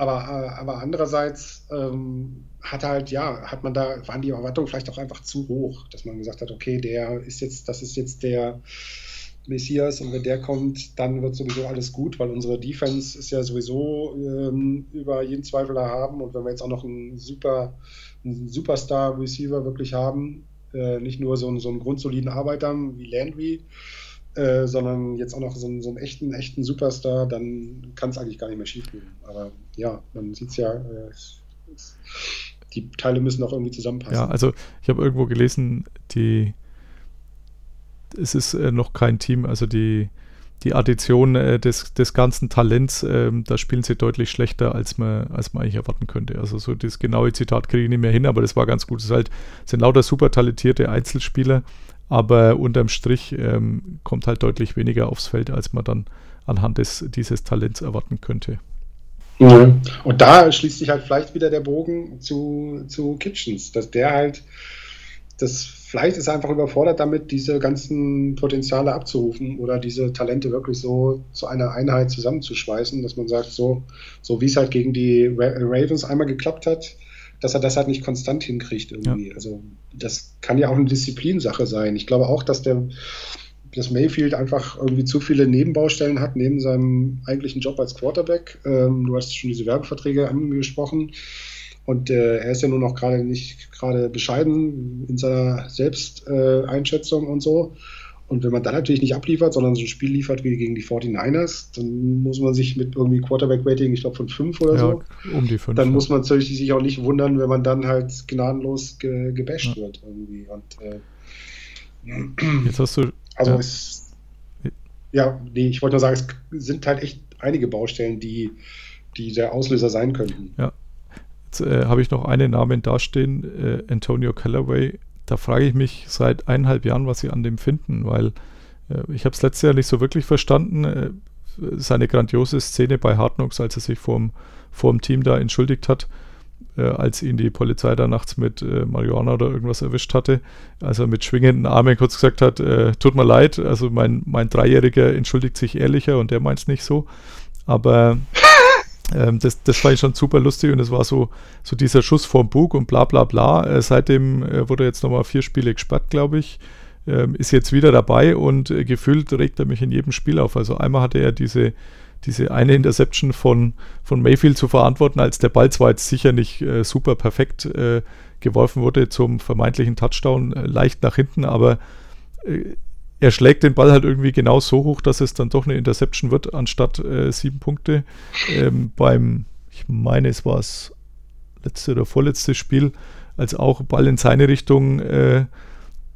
aber, äh, aber andererseits ähm, hat halt, ja, hat man da, waren die Erwartungen vielleicht auch einfach zu hoch, dass man gesagt hat, okay, der ist jetzt, das ist jetzt der Messias und wenn der kommt, dann wird sowieso alles gut, weil unsere Defense ist ja sowieso ähm, über jeden Zweifel erhaben und wenn wir jetzt auch noch einen super einen Superstar-Receiver wirklich haben, äh, nicht nur so, einen, so einen grundsoliden Arbeiter wie Landry, äh, sondern jetzt auch noch so einen, so einen echten, echten Superstar, dann kann es eigentlich gar nicht mehr schief gehen. Aber ja, man sieht ja, äh, es, es, die Teile müssen auch irgendwie zusammenpassen. Ja, also ich habe irgendwo gelesen, die es ist äh, noch kein Team, also die, die Addition äh, des, des ganzen Talents, äh, da spielen sie deutlich schlechter, als man, als man eigentlich erwarten könnte. Also so das genaue Zitat kriege ich nicht mehr hin, aber das war ganz gut. Es halt, sind lauter super talentierte Einzelspieler, aber unterm Strich ähm, kommt halt deutlich weniger aufs Feld, als man dann anhand des, dieses Talents erwarten könnte. Ja. Und da schließt sich halt vielleicht wieder der Bogen zu, zu Kitchens, dass der halt, das vielleicht ist einfach überfordert damit, diese ganzen Potenziale abzurufen oder diese Talente wirklich so zu einer Einheit zusammenzuschweißen, dass man sagt, so, so wie es halt gegen die Ra Ravens einmal geklappt hat, dass er das halt nicht konstant hinkriegt irgendwie. Ja. Also das kann ja auch eine Disziplinsache sein. Ich glaube auch, dass der dass Mayfield einfach irgendwie zu viele Nebenbaustellen hat neben seinem eigentlichen Job als Quarterback. Ähm, du hast schon diese Werbeverträge angesprochen. Und äh, er ist ja nur noch gerade nicht gerade bescheiden in seiner Selbsteinschätzung und so. Und wenn man dann natürlich nicht abliefert, sondern so ein Spiel liefert wie gegen die 49ers, dann muss man sich mit irgendwie Quarterback-Rating, ich glaube von 5 oder ja, so, um die 5. Dann ja. muss man natürlich sich auch nicht wundern, wenn man dann halt gnadenlos ge gebasht ja. wird irgendwie. Und, äh, Jetzt hast du. Also es. Ja, nee, ich wollte nur sagen, es sind halt echt einige Baustellen, die, die der Auslöser sein könnten. Ja. Jetzt äh, habe ich noch einen Namen dastehen, äh, Antonio Callaway da frage ich mich seit eineinhalb Jahren, was sie an dem finden, weil äh, ich habe es letztes Jahr nicht so wirklich verstanden. Äh, seine grandiose Szene bei Knocks, als er sich vorm, vorm Team da entschuldigt hat, äh, als ihn die Polizei da nachts mit äh, Marihuana oder irgendwas erwischt hatte, als er mit schwingenden Armen kurz gesagt hat, äh, tut mir leid, also mein, mein Dreijähriger entschuldigt sich ehrlicher und der meint es nicht so. Aber ähm, das, das fand ich schon super lustig und es war so, so dieser Schuss vorm Bug und bla bla bla. Äh, seitdem äh, wurde jetzt nochmal vier Spiele gesperrt, glaube ich. Ähm, ist jetzt wieder dabei und äh, gefühlt regt er mich in jedem Spiel auf. Also einmal hatte er diese, diese eine Interception von, von Mayfield zu verantworten, als der Ball zwar jetzt sicher nicht äh, super perfekt äh, geworfen wurde zum vermeintlichen Touchdown, äh, leicht nach hinten, aber er schlägt den Ball halt irgendwie genau so hoch, dass es dann doch eine Interception wird, anstatt äh, sieben Punkte. Ähm, beim, ich meine, es war das letzte oder vorletzte Spiel, als auch Ball in seine Richtung, äh,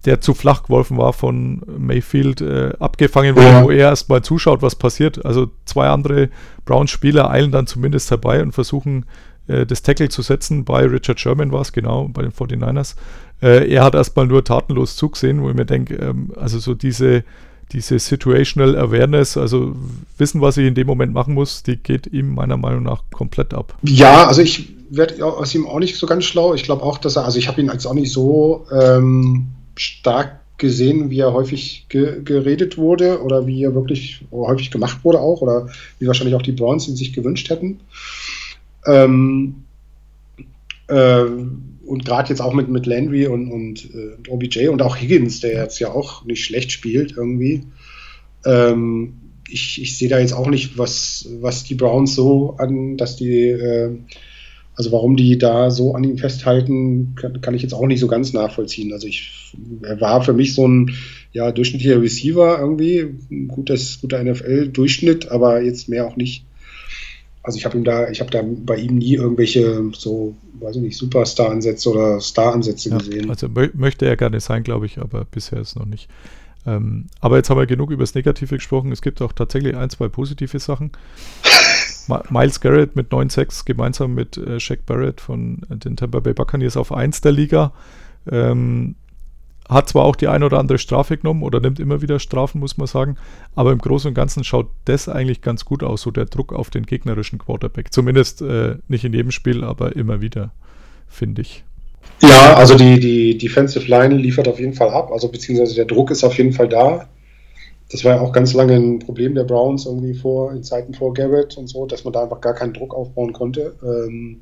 der zu flach geworfen war von Mayfield, äh, abgefangen wurde, ja. wo er erstmal zuschaut, was passiert. Also zwei andere Browns-Spieler eilen dann zumindest herbei und versuchen, äh, das Tackle zu setzen. Bei Richard Sherman war es genau, bei den 49ers. Äh, er hat erstmal nur tatenlos zugesehen, wo ich mir denke, ähm, also so diese, diese Situational Awareness, also wissen, was ich in dem Moment machen muss, die geht ihm meiner Meinung nach komplett ab. Ja, also ich werde aus ihm auch nicht so ganz schlau. Ich glaube auch, dass er, also ich habe ihn als auch nicht so ähm, stark gesehen, wie er häufig ge geredet wurde oder wie er wirklich häufig gemacht wurde auch oder wie wahrscheinlich auch die Browns ihn sich gewünscht hätten. Ähm, äh, und gerade jetzt auch mit, mit Landry und, und, äh, und OBJ und auch Higgins, der jetzt ja auch nicht schlecht spielt irgendwie. Ähm, ich, ich sehe da jetzt auch nicht, was, was die Browns so an, dass die, äh, also warum die da so an ihm festhalten, kann, kann, ich jetzt auch nicht so ganz nachvollziehen. Also ich, er war für mich so ein ja, durchschnittlicher Receiver irgendwie, ein gutes, guter NFL-Durchschnitt, aber jetzt mehr auch nicht. Also ich habe ihm da, ich habe da bei ihm nie irgendwelche so, weiß ich nicht, Superstar-Ansätze oder Star-Ansätze ja, gesehen. Also mö möchte er gerne sein, glaube ich, aber bisher ist noch nicht. Ähm, aber jetzt haben wir genug über das Negative gesprochen. Es gibt auch tatsächlich ein, zwei positive Sachen. Miles Garrett mit 9-6 gemeinsam mit äh, Shaq Barrett von den Tampa Bay Buccaneers auf 1 der Liga. Ähm, hat zwar auch die ein oder andere Strafe genommen oder nimmt immer wieder Strafen, muss man sagen, aber im Großen und Ganzen schaut das eigentlich ganz gut aus, so der Druck auf den gegnerischen Quarterback. Zumindest äh, nicht in jedem Spiel, aber immer wieder, finde ich. Ja, also die, die Defensive Line liefert auf jeden Fall ab, also beziehungsweise der Druck ist auf jeden Fall da. Das war ja auch ganz lange ein Problem der Browns irgendwie vor, in Zeiten vor Garrett und so, dass man da einfach gar keinen Druck aufbauen konnte. Ähm,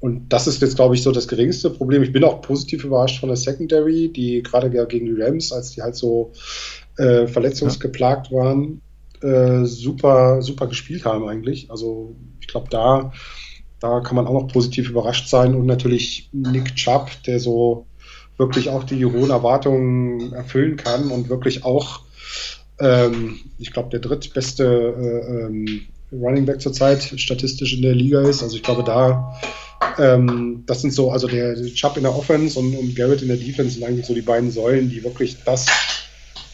und das ist jetzt, glaube ich, so das geringste Problem. Ich bin auch positiv überrascht von der Secondary, die gerade ja gegen die Rams, als die halt so äh, verletzungsgeplagt waren, äh, super, super gespielt haben eigentlich. Also ich glaube, da, da kann man auch noch positiv überrascht sein. Und natürlich Nick Chubb, der so wirklich auch die hohen Erwartungen erfüllen kann und wirklich auch, ähm, ich glaube, der drittbeste äh, ähm, Running Back zurzeit statistisch in der Liga ist. Also ich glaube, da ähm, das sind so, also der, Chubb in der Offense und, und, Garrett in der Defense sind eigentlich so die beiden Säulen, die wirklich das,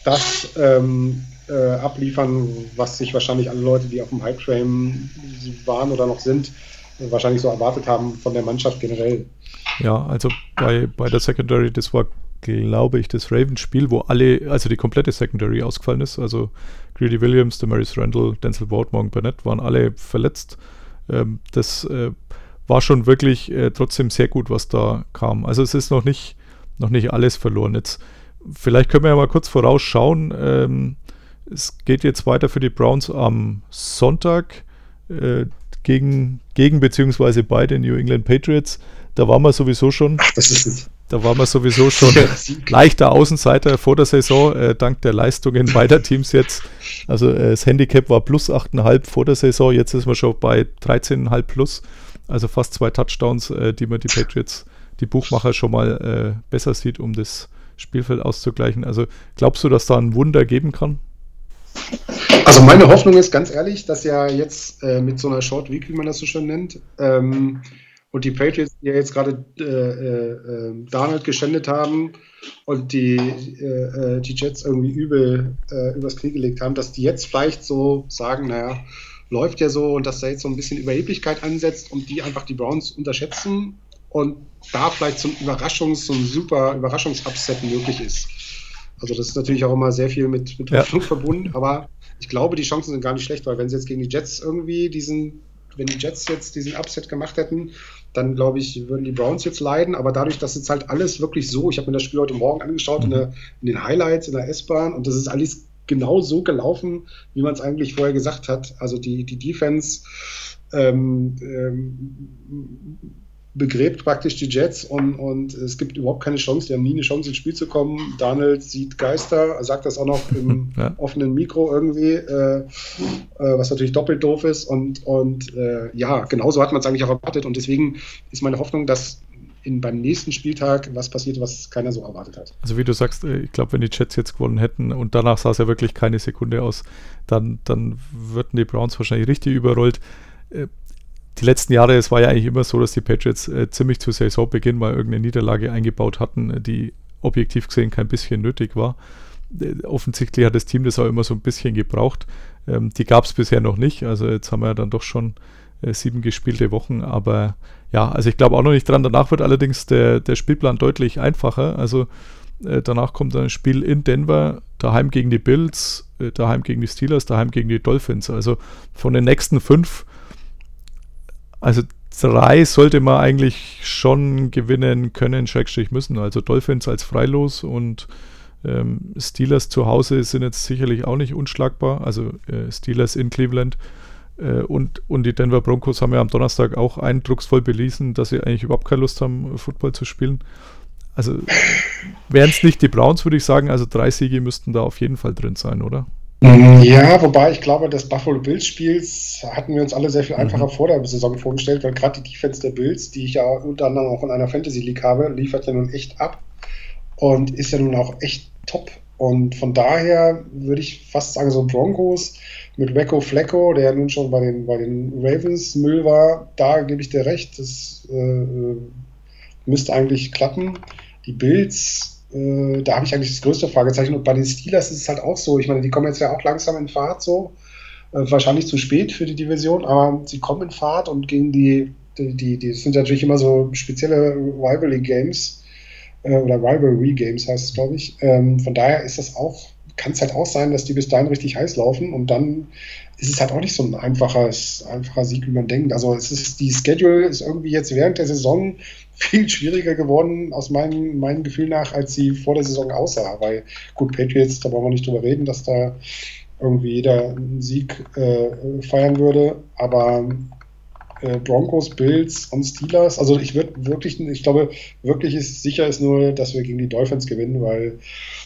das ähm, äh, abliefern, was sich wahrscheinlich alle Leute, die auf dem Hype Train waren oder noch sind, wahrscheinlich so erwartet haben von der Mannschaft generell. Ja, also bei, bei der Secondary, das war, glaube ich, das Ravens-Spiel, wo alle, also die komplette Secondary ausgefallen ist. Also Greedy Williams, Demaris Randall, Denzel Ward, Morgan Burnett waren alle verletzt. ähm, das äh, war schon wirklich äh, trotzdem sehr gut, was da kam. Also es ist noch nicht, noch nicht alles verloren. Jetzt, vielleicht können wir ja mal kurz vorausschauen. Ähm, es geht jetzt weiter für die Browns am Sonntag äh, gegen, gegen beziehungsweise bei den New England Patriots. Da waren wir sowieso schon. Ach, das ist es. Da waren wir sowieso schon leichter Außenseiter vor der Saison, äh, dank der Leistungen beider Teams jetzt. Also äh, das Handicap war plus 8,5 vor der Saison, jetzt ist man schon bei 13,5 plus. Also fast zwei Touchdowns, äh, die man die Patriots, die Buchmacher schon mal äh, besser sieht, um das Spielfeld auszugleichen. Also glaubst du, dass da ein Wunder geben kann? Also meine Hoffnung ist ganz ehrlich, dass ja jetzt äh, mit so einer Short Week, wie man das so schön nennt, ähm, und die Patriots, die ja jetzt gerade äh, äh, äh Darnold geschändet haben und die, äh, äh, die Jets irgendwie übel übers Knie gelegt haben, dass die jetzt vielleicht so sagen, naja, läuft ja so und dass da jetzt so ein bisschen Überheblichkeit ansetzt und die einfach die Browns unterschätzen und da vielleicht zum Überraschungs-, ein super Überraschungsupset möglich ist. Also das ist natürlich auch immer sehr viel mit, mit Hoffnung ja. verbunden, aber ich glaube, die Chancen sind gar nicht schlecht, weil wenn sie jetzt gegen die Jets irgendwie diesen, wenn die Jets jetzt diesen Upset gemacht hätten, dann glaube ich, würden die Browns jetzt leiden. Aber dadurch, dass jetzt halt alles wirklich so, ich habe mir das Spiel heute Morgen angeschaut mhm. in, der, in, den Highlights, in der S-Bahn und das ist alles genau so gelaufen, wie man es eigentlich vorher gesagt hat. Also die, die Defense ähm, ähm, begräbt praktisch die Jets und, und es gibt überhaupt keine Chance, die haben nie eine Chance ins Spiel zu kommen. Daniel sieht Geister, sagt das auch noch im ja. offenen Mikro irgendwie, äh, äh, was natürlich doppelt doof ist. Und, und äh, ja, genauso hat man es eigentlich auch erwartet. Und deswegen ist meine Hoffnung, dass in, beim nächsten Spieltag was passiert, was keiner so erwartet hat. Also wie du sagst, äh, ich glaube, wenn die Jets jetzt gewonnen hätten und danach sah es ja wirklich keine Sekunde aus, dann, dann würden die Browns wahrscheinlich richtig überrollt. Äh, die letzten Jahre, es war ja eigentlich immer so, dass die Patriots äh, ziemlich zu Saisonbeginn mal irgendeine Niederlage eingebaut hatten, die objektiv gesehen kein bisschen nötig war. Offensichtlich hat das Team das auch immer so ein bisschen gebraucht. Ähm, die gab es bisher noch nicht. Also jetzt haben wir ja dann doch schon sieben gespielte Wochen. Aber ja, also ich glaube auch noch nicht dran. Danach wird allerdings der, der Spielplan deutlich einfacher. Also äh, danach kommt ein Spiel in Denver, daheim gegen die Bills, äh, daheim gegen die Steelers, daheim gegen die Dolphins. Also von den nächsten fünf also drei sollte man eigentlich schon gewinnen können, Schrägstrich müssen. Also Dolphins als Freilos und ähm, Steelers zu Hause sind jetzt sicherlich auch nicht unschlagbar. Also äh, Steelers in Cleveland und, und die Denver Broncos haben ja am Donnerstag auch eindrucksvoll bewiesen, dass sie eigentlich überhaupt keine Lust haben, Football zu spielen. Also wären es nicht die Browns, würde ich sagen, also drei Siege müssten da auf jeden Fall drin sein, oder? Ja, wobei ich glaube, das Buffalo Bills Spiels hatten wir uns alle sehr viel einfacher mhm. vor der Saison vorgestellt, weil gerade die Defense der Bills, die ich ja unter anderem auch in einer Fantasy League habe, liefert ja nun echt ab und ist ja nun auch echt top. Und von daher würde ich fast sagen, so Broncos mit Wacko Flecko, der ja nun schon bei den, bei den Ravens Müll war, da gebe ich dir recht, das äh, müsste eigentlich klappen. Die Bills äh, da habe ich eigentlich das größte Fragezeichen. Und bei den Steelers ist es halt auch so. Ich meine, die kommen jetzt ja auch langsam in Fahrt so. Äh, wahrscheinlich zu spät für die Division, aber sie kommen in Fahrt und gegen die, die, die, die sind natürlich immer so spezielle Rivalry Games äh, oder Rivalry Games heißt es, glaube ich. Ähm, von daher ist das auch, kann es halt auch sein, dass die bis dahin richtig heiß laufen und dann ist es halt auch nicht so ein einfaches, einfacher Sieg, wie man denkt. Also es ist, die Schedule ist irgendwie jetzt während der Saison viel schwieriger geworden, aus meinem, meinem Gefühl nach, als sie vor der Saison aussah. Weil, gut, Patriots, da wollen wir nicht drüber reden, dass da irgendwie jeder einen Sieg äh, feiern würde. Aber äh, Broncos, Bills und Steelers, also ich würde wirklich, ich glaube, wirklich ist sicher ist nur, dass wir gegen die Dolphins gewinnen, weil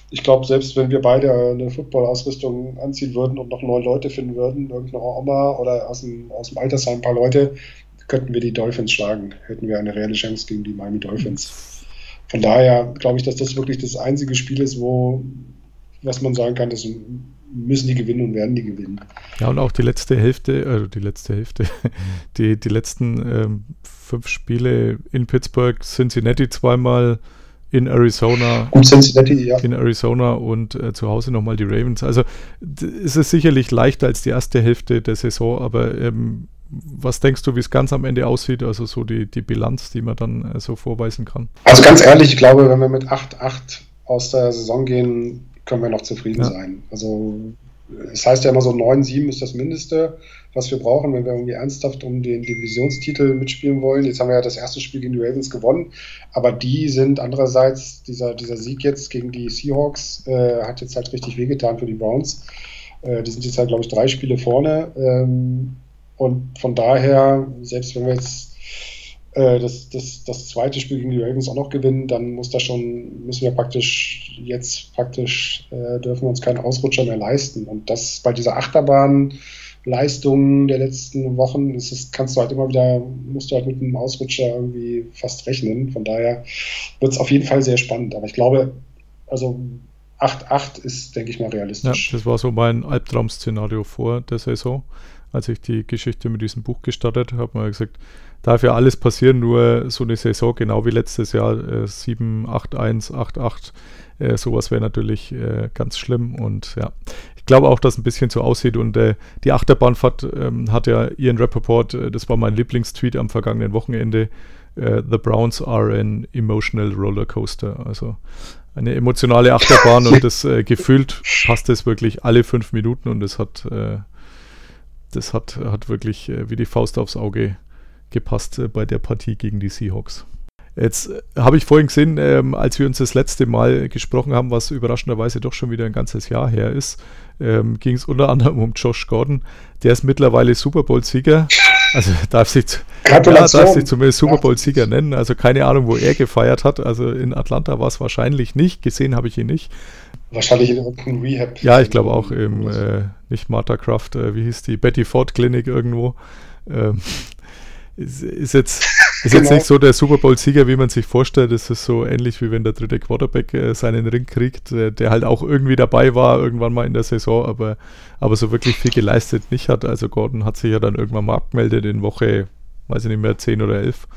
ich glaube, selbst wenn wir beide eine Football-Ausrüstung anziehen würden und noch neun Leute finden würden, irgendeine Oma oder aus dem, aus dem Altersheim ein paar Leute, könnten wir die Dolphins schlagen, hätten wir eine reelle Chance gegen die Miami Dolphins. Von daher glaube ich, dass das wirklich das einzige Spiel ist, wo, was man sagen kann, das müssen die gewinnen und werden die gewinnen. Ja, und auch die letzte Hälfte, also die letzte Hälfte, die, die letzten ähm, fünf Spiele in Pittsburgh, Cincinnati zweimal, in Arizona. Und Cincinnati, ja. In Arizona und äh, zu Hause nochmal die Ravens. Also es ist sicherlich leichter als die erste Hälfte der Saison, aber ähm, was denkst du, wie es ganz am Ende aussieht? Also so die, die Bilanz, die man dann äh, so vorweisen kann? Also ganz ehrlich, ich glaube, wenn wir mit 8-8 aus der Saison gehen, können wir noch zufrieden ja. sein. Also es heißt ja immer so 9-7 ist das Mindeste, was wir brauchen, wenn wir irgendwie ernsthaft um den Divisionstitel mitspielen wollen. Jetzt haben wir ja das erste Spiel gegen die Ravens gewonnen, aber die sind andererseits, dieser, dieser Sieg jetzt gegen die Seahawks äh, hat jetzt halt richtig wehgetan für die Browns. Äh, die sind jetzt halt, glaube ich, drei Spiele vorne. Ähm, und von daher, selbst wenn wir jetzt das, das, das zweite Spiel gegen die Ravens auch noch gewinnen, dann muss das schon, müssen wir praktisch jetzt praktisch äh, dürfen wir uns keinen Ausrutscher mehr leisten. Und das bei dieser Achterbahnleistung der letzten Wochen ist es, kannst du halt immer wieder, musst du halt mit einem Ausrutscher irgendwie fast rechnen. Von daher wird es auf jeden Fall sehr spannend. Aber ich glaube, also 8-8 ist, denke ich mal, realistisch. Ja, das war so mein Albtraum-Szenario vor der Saison. Als ich die Geschichte mit diesem Buch gestartet habe, habe ich gesagt, darf ja alles passieren, nur so eine Saison, genau wie letztes Jahr, äh, 7, 8, 1, 8, 8, äh, sowas wäre natürlich äh, ganz schlimm und ja, ich glaube auch, dass es ein bisschen so aussieht und äh, die Achterbahnfahrt ähm, hat ja Ian Rappaport, äh, das war mein Lieblingstweet am vergangenen Wochenende, äh, The Browns are an emotional roller coaster, also eine emotionale Achterbahn und das äh, gefühlt passt es wirklich alle fünf Minuten und es hat, das hat, hat wirklich äh, wie die Faust aufs Auge gepasst äh, bei der Partie gegen die Seahawks. Jetzt äh, habe ich vorhin gesehen, ähm, als wir uns das letzte Mal gesprochen haben, was überraschenderweise doch schon wieder ein ganzes Jahr her ist, ähm, ging es unter anderem um Josh Gordon. Der ist mittlerweile Super Bowl-Sieger. Also darf sich, ja, darf sich zumindest Super Bowl-Sieger nennen. Also keine Ahnung, wo er gefeiert hat. Also in Atlanta war es wahrscheinlich nicht. Gesehen habe ich ihn nicht. Wahrscheinlich in irgendeinem Rehab. Ja, ich glaube auch im, äh, nicht Martha Kraft, äh, wie hieß die, Betty Ford Clinic irgendwo. Ähm, ist, ist jetzt, ist genau. jetzt nicht so der Super Bowl-Sieger, wie man sich vorstellt. Es ist so ähnlich, wie wenn der dritte Quarterback äh, seinen Ring kriegt, äh, der halt auch irgendwie dabei war, irgendwann mal in der Saison, aber, aber so wirklich viel geleistet nicht hat. Also Gordon hat sich ja dann irgendwann mal abgemeldet in Woche, weiß ich nicht mehr, 10 oder 11.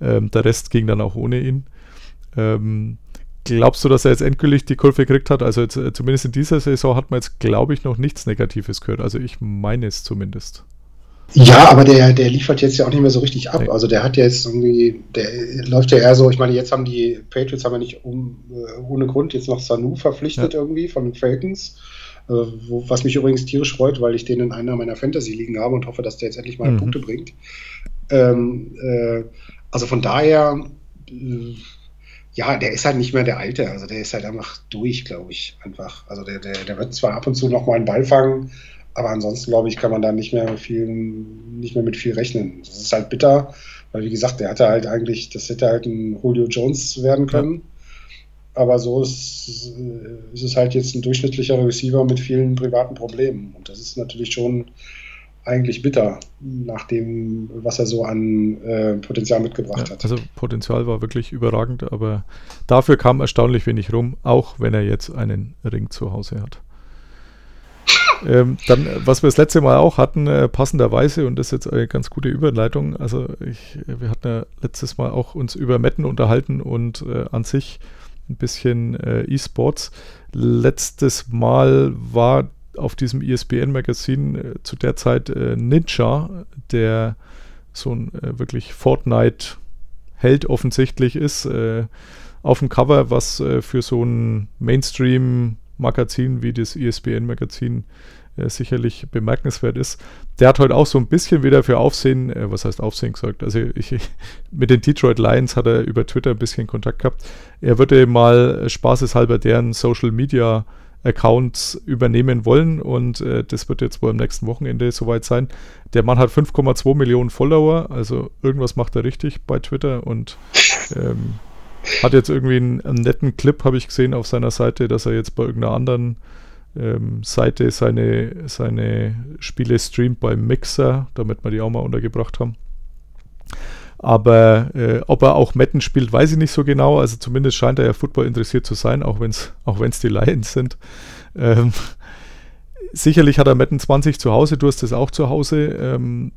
Ähm, der Rest ging dann auch ohne ihn. Ähm, glaubst du, dass er jetzt endgültig die Kurve gekriegt hat? Also jetzt, äh, zumindest in dieser Saison hat man jetzt, glaube ich, noch nichts Negatives gehört. Also ich meine es zumindest. Ja, aber der, der liefert jetzt ja auch nicht mehr so richtig ab. Also der hat jetzt irgendwie, der läuft ja eher so, ich meine, jetzt haben die Patriots haben ja nicht um, äh, ohne Grund jetzt noch Sanu verpflichtet ja. irgendwie von den Falcons. Äh, wo, was mich übrigens tierisch freut, weil ich den in einer meiner Fantasy-Ligen habe und hoffe, dass der jetzt endlich mal mhm. Punkte bringt. Ähm, äh, also von daher, äh, ja, der ist halt nicht mehr der Alte. Also der ist halt einfach durch, glaube ich, einfach. Also der, der, der wird zwar ab und zu noch mal einen Ball fangen, aber ansonsten, glaube ich, kann man da nicht mehr, viel, nicht mehr mit viel rechnen. Das ist halt bitter, weil wie gesagt, der hatte halt eigentlich, das hätte halt ein Julio Jones werden können. Ja. Aber so ist, ist, es halt jetzt ein durchschnittlicher Receiver mit vielen privaten Problemen. Und das ist natürlich schon eigentlich bitter, nach dem, was er so an äh, Potenzial mitgebracht ja, hat. Also Potenzial war wirklich überragend, aber dafür kam erstaunlich wenig rum, auch wenn er jetzt einen Ring zu Hause hat. Ähm, dann, was wir das letzte Mal auch hatten, äh, passenderweise, und das ist jetzt eine ganz gute Überleitung, also ich, wir hatten ja letztes Mal auch uns über Metten unterhalten und äh, an sich ein bisschen äh, E-Sports. Letztes Mal war auf diesem ESPN-Magazin äh, zu der Zeit äh, Ninja, der so ein äh, wirklich Fortnite-Held offensichtlich ist, auf dem Cover, was für so ein Mainstream- Magazin wie das ESPN-Magazin äh, sicherlich bemerkenswert ist. Der hat heute auch so ein bisschen wieder für Aufsehen, äh, was heißt Aufsehen gesagt, also ich, mit den Detroit Lions hat er über Twitter ein bisschen Kontakt gehabt. Er würde mal spaßeshalber deren Social Media Accounts übernehmen wollen und äh, das wird jetzt wohl am nächsten Wochenende soweit sein. Der Mann hat 5,2 Millionen Follower, also irgendwas macht er richtig bei Twitter und ähm, hat jetzt irgendwie einen, einen netten Clip, habe ich gesehen auf seiner Seite, dass er jetzt bei irgendeiner anderen ähm, Seite seine, seine Spiele streamt beim Mixer, damit wir die auch mal untergebracht haben. Aber äh, ob er auch Metten spielt, weiß ich nicht so genau. Also zumindest scheint er ja Football interessiert zu sein, auch wenn es auch wenn's die Lions sind. Ähm, sicherlich hat er Metten 20 zu Hause, du hast es auch zu Hause. Ähm,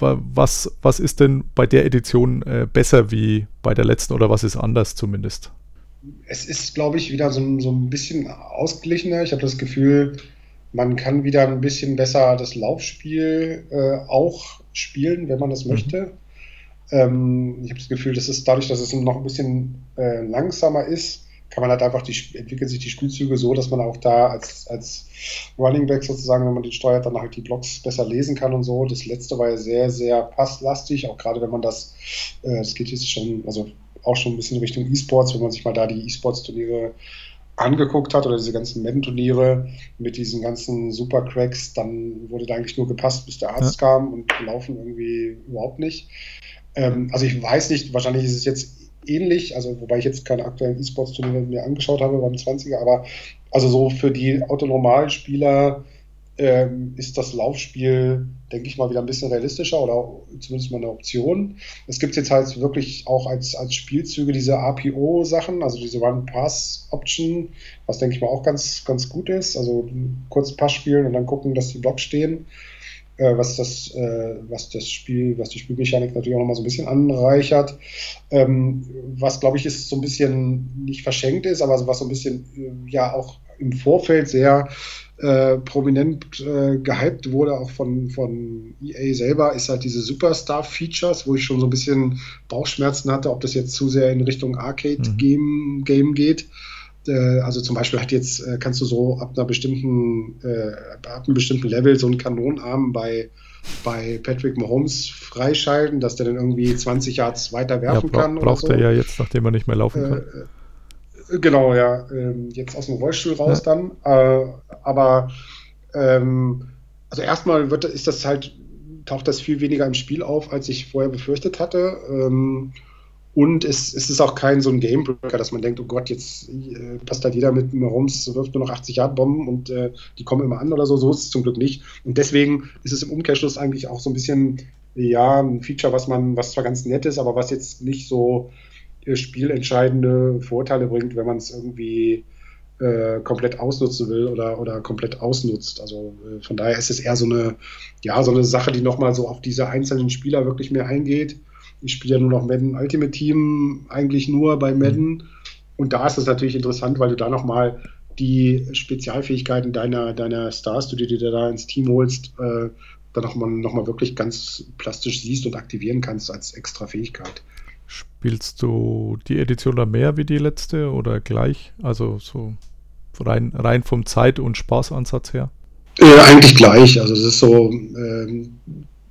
was, was ist denn bei der Edition äh, besser wie bei der letzten oder was ist anders zumindest? Es ist, glaube ich, wieder so, so ein bisschen ausgeglichener. Ich habe das Gefühl, man kann wieder ein bisschen besser das Laufspiel äh, auch spielen, wenn man das mhm. möchte. Ähm, ich habe das Gefühl, dass es dadurch, dass es noch ein bisschen äh, langsamer ist, kann man halt einfach die, entwickeln sich die Spielzüge so, dass man auch da als, als Running Back sozusagen, wenn man den steuert, dann halt die Blocks besser lesen kann und so. Das letzte war ja sehr, sehr passlastig, auch gerade wenn man das, äh, das geht jetzt schon, also auch schon ein bisschen in Richtung E-Sports, wenn man sich mal da die E-Sports-Turniere angeguckt hat oder diese ganzen Madden-Turniere mit diesen ganzen Supercracks, dann wurde da eigentlich nur gepasst, bis der Arzt ja. kam und gelaufen irgendwie überhaupt nicht. Ähm, also ich weiß nicht, wahrscheinlich ist es jetzt ähnlich, also wobei ich jetzt keine aktuellen E-Sports-Turniere mir angeschaut habe beim 20er, aber also so für die autonormalen Spieler ähm, ist das Laufspiel, denke ich mal, wieder ein bisschen realistischer oder zumindest mal eine Option. Es gibt jetzt halt wirklich auch als, als Spielzüge diese RPO-Sachen, also diese Run-Pass-Option, was denke ich mal auch ganz, ganz gut ist. Also kurz Pass spielen und dann gucken, dass die Blocks stehen. Äh, was das, äh, was das Spiel, was die Spielmechanik natürlich auch nochmal so ein bisschen anreichert. Ähm, was glaube ich ist so ein bisschen nicht verschenkt ist, aber was so ein bisschen äh, ja auch im Vorfeld sehr äh, prominent äh, gehypt wurde, auch von, von EA selber, ist halt diese Superstar-Features, wo ich schon so ein bisschen Bauchschmerzen hatte, ob das jetzt zu sehr in Richtung Arcade-Game mhm. Game geht. Äh, also zum Beispiel hat jetzt, äh, kannst du so ab einer bestimmten, äh, ab einem bestimmten Level so einen Kanonenarm bei bei Patrick Mahomes freischalten, dass der dann irgendwie 20 Yards weiter werfen ja, bra kann. Braucht so. er ja jetzt, nachdem er nicht mehr laufen kann. Genau, ja. Ähm, jetzt aus dem Rollstuhl raus ja. dann. Äh, aber ähm, also erstmal wird, ist das halt, taucht das viel weniger im Spiel auf, als ich vorher befürchtet hatte. Ähm, und es, es, ist auch kein so ein Gamebreaker, dass man denkt, oh Gott, jetzt äh, passt halt jeder mit rum, wirft nur noch 80 Yard Bomben und äh, die kommen immer an oder so. So ist es zum Glück nicht. Und deswegen ist es im Umkehrschluss eigentlich auch so ein bisschen, ja, ein Feature, was man, was zwar ganz nett ist, aber was jetzt nicht so spielentscheidende Vorteile bringt, wenn man es irgendwie äh, komplett ausnutzen will oder, oder komplett ausnutzt. Also äh, von daher ist es eher so eine, ja, so eine Sache, die nochmal so auf diese einzelnen Spieler wirklich mehr eingeht. Ich spiele ja nur noch Madden Ultimate Team, eigentlich nur bei Madden. Und da ist es natürlich interessant, weil du da nochmal die Spezialfähigkeiten deiner, deiner Stars, die du dir da ins Team holst, äh, dann nochmal noch mal wirklich ganz plastisch siehst und aktivieren kannst als extra Fähigkeit. Spielst du die Edition da mehr wie die letzte oder gleich? Also so rein, rein vom Zeit- und Spaßansatz her? Äh, eigentlich gleich. Also es ist so, ähm,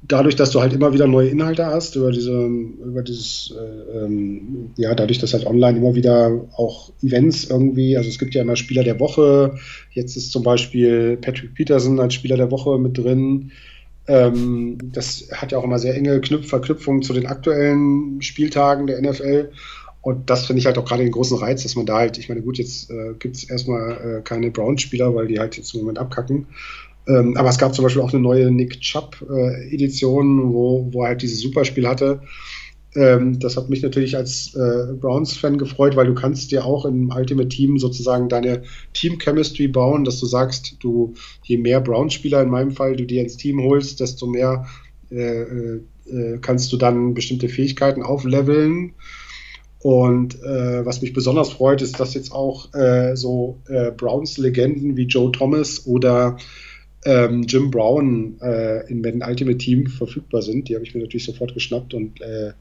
dadurch, dass du halt immer wieder neue Inhalte hast, über diese, über dieses, äh, ähm, ja, dadurch, dass halt online immer wieder auch Events irgendwie, also es gibt ja immer Spieler der Woche, jetzt ist zum Beispiel Patrick Peterson als Spieler der Woche mit drin. Ähm, das hat ja auch immer sehr enge Knüpf Verknüpfungen zu den aktuellen Spieltagen der NFL. Und das finde ich halt auch gerade den großen Reiz, dass man da halt, ich meine, gut, jetzt äh, gibt es erstmal äh, keine Brown-Spieler, weil die halt jetzt im Moment abkacken. Ähm, aber es gab zum Beispiel auch eine neue Nick Chubb-Edition, äh, wo, wo er halt dieses Superspiel hatte. Ähm, das hat mich natürlich als äh, Browns-Fan gefreut, weil du kannst dir auch im Ultimate Team sozusagen deine Team-Chemistry bauen, dass du sagst, du je mehr Browns-Spieler in meinem Fall du dir ins Team holst, desto mehr äh, äh, kannst du dann bestimmte Fähigkeiten aufleveln. Und äh, was mich besonders freut, ist, dass jetzt auch äh, so äh, Browns-Legenden wie Joe Thomas oder ähm, Jim Brown äh, in Madden Ultimate Team verfügbar sind. Die habe ich mir natürlich sofort geschnappt und äh,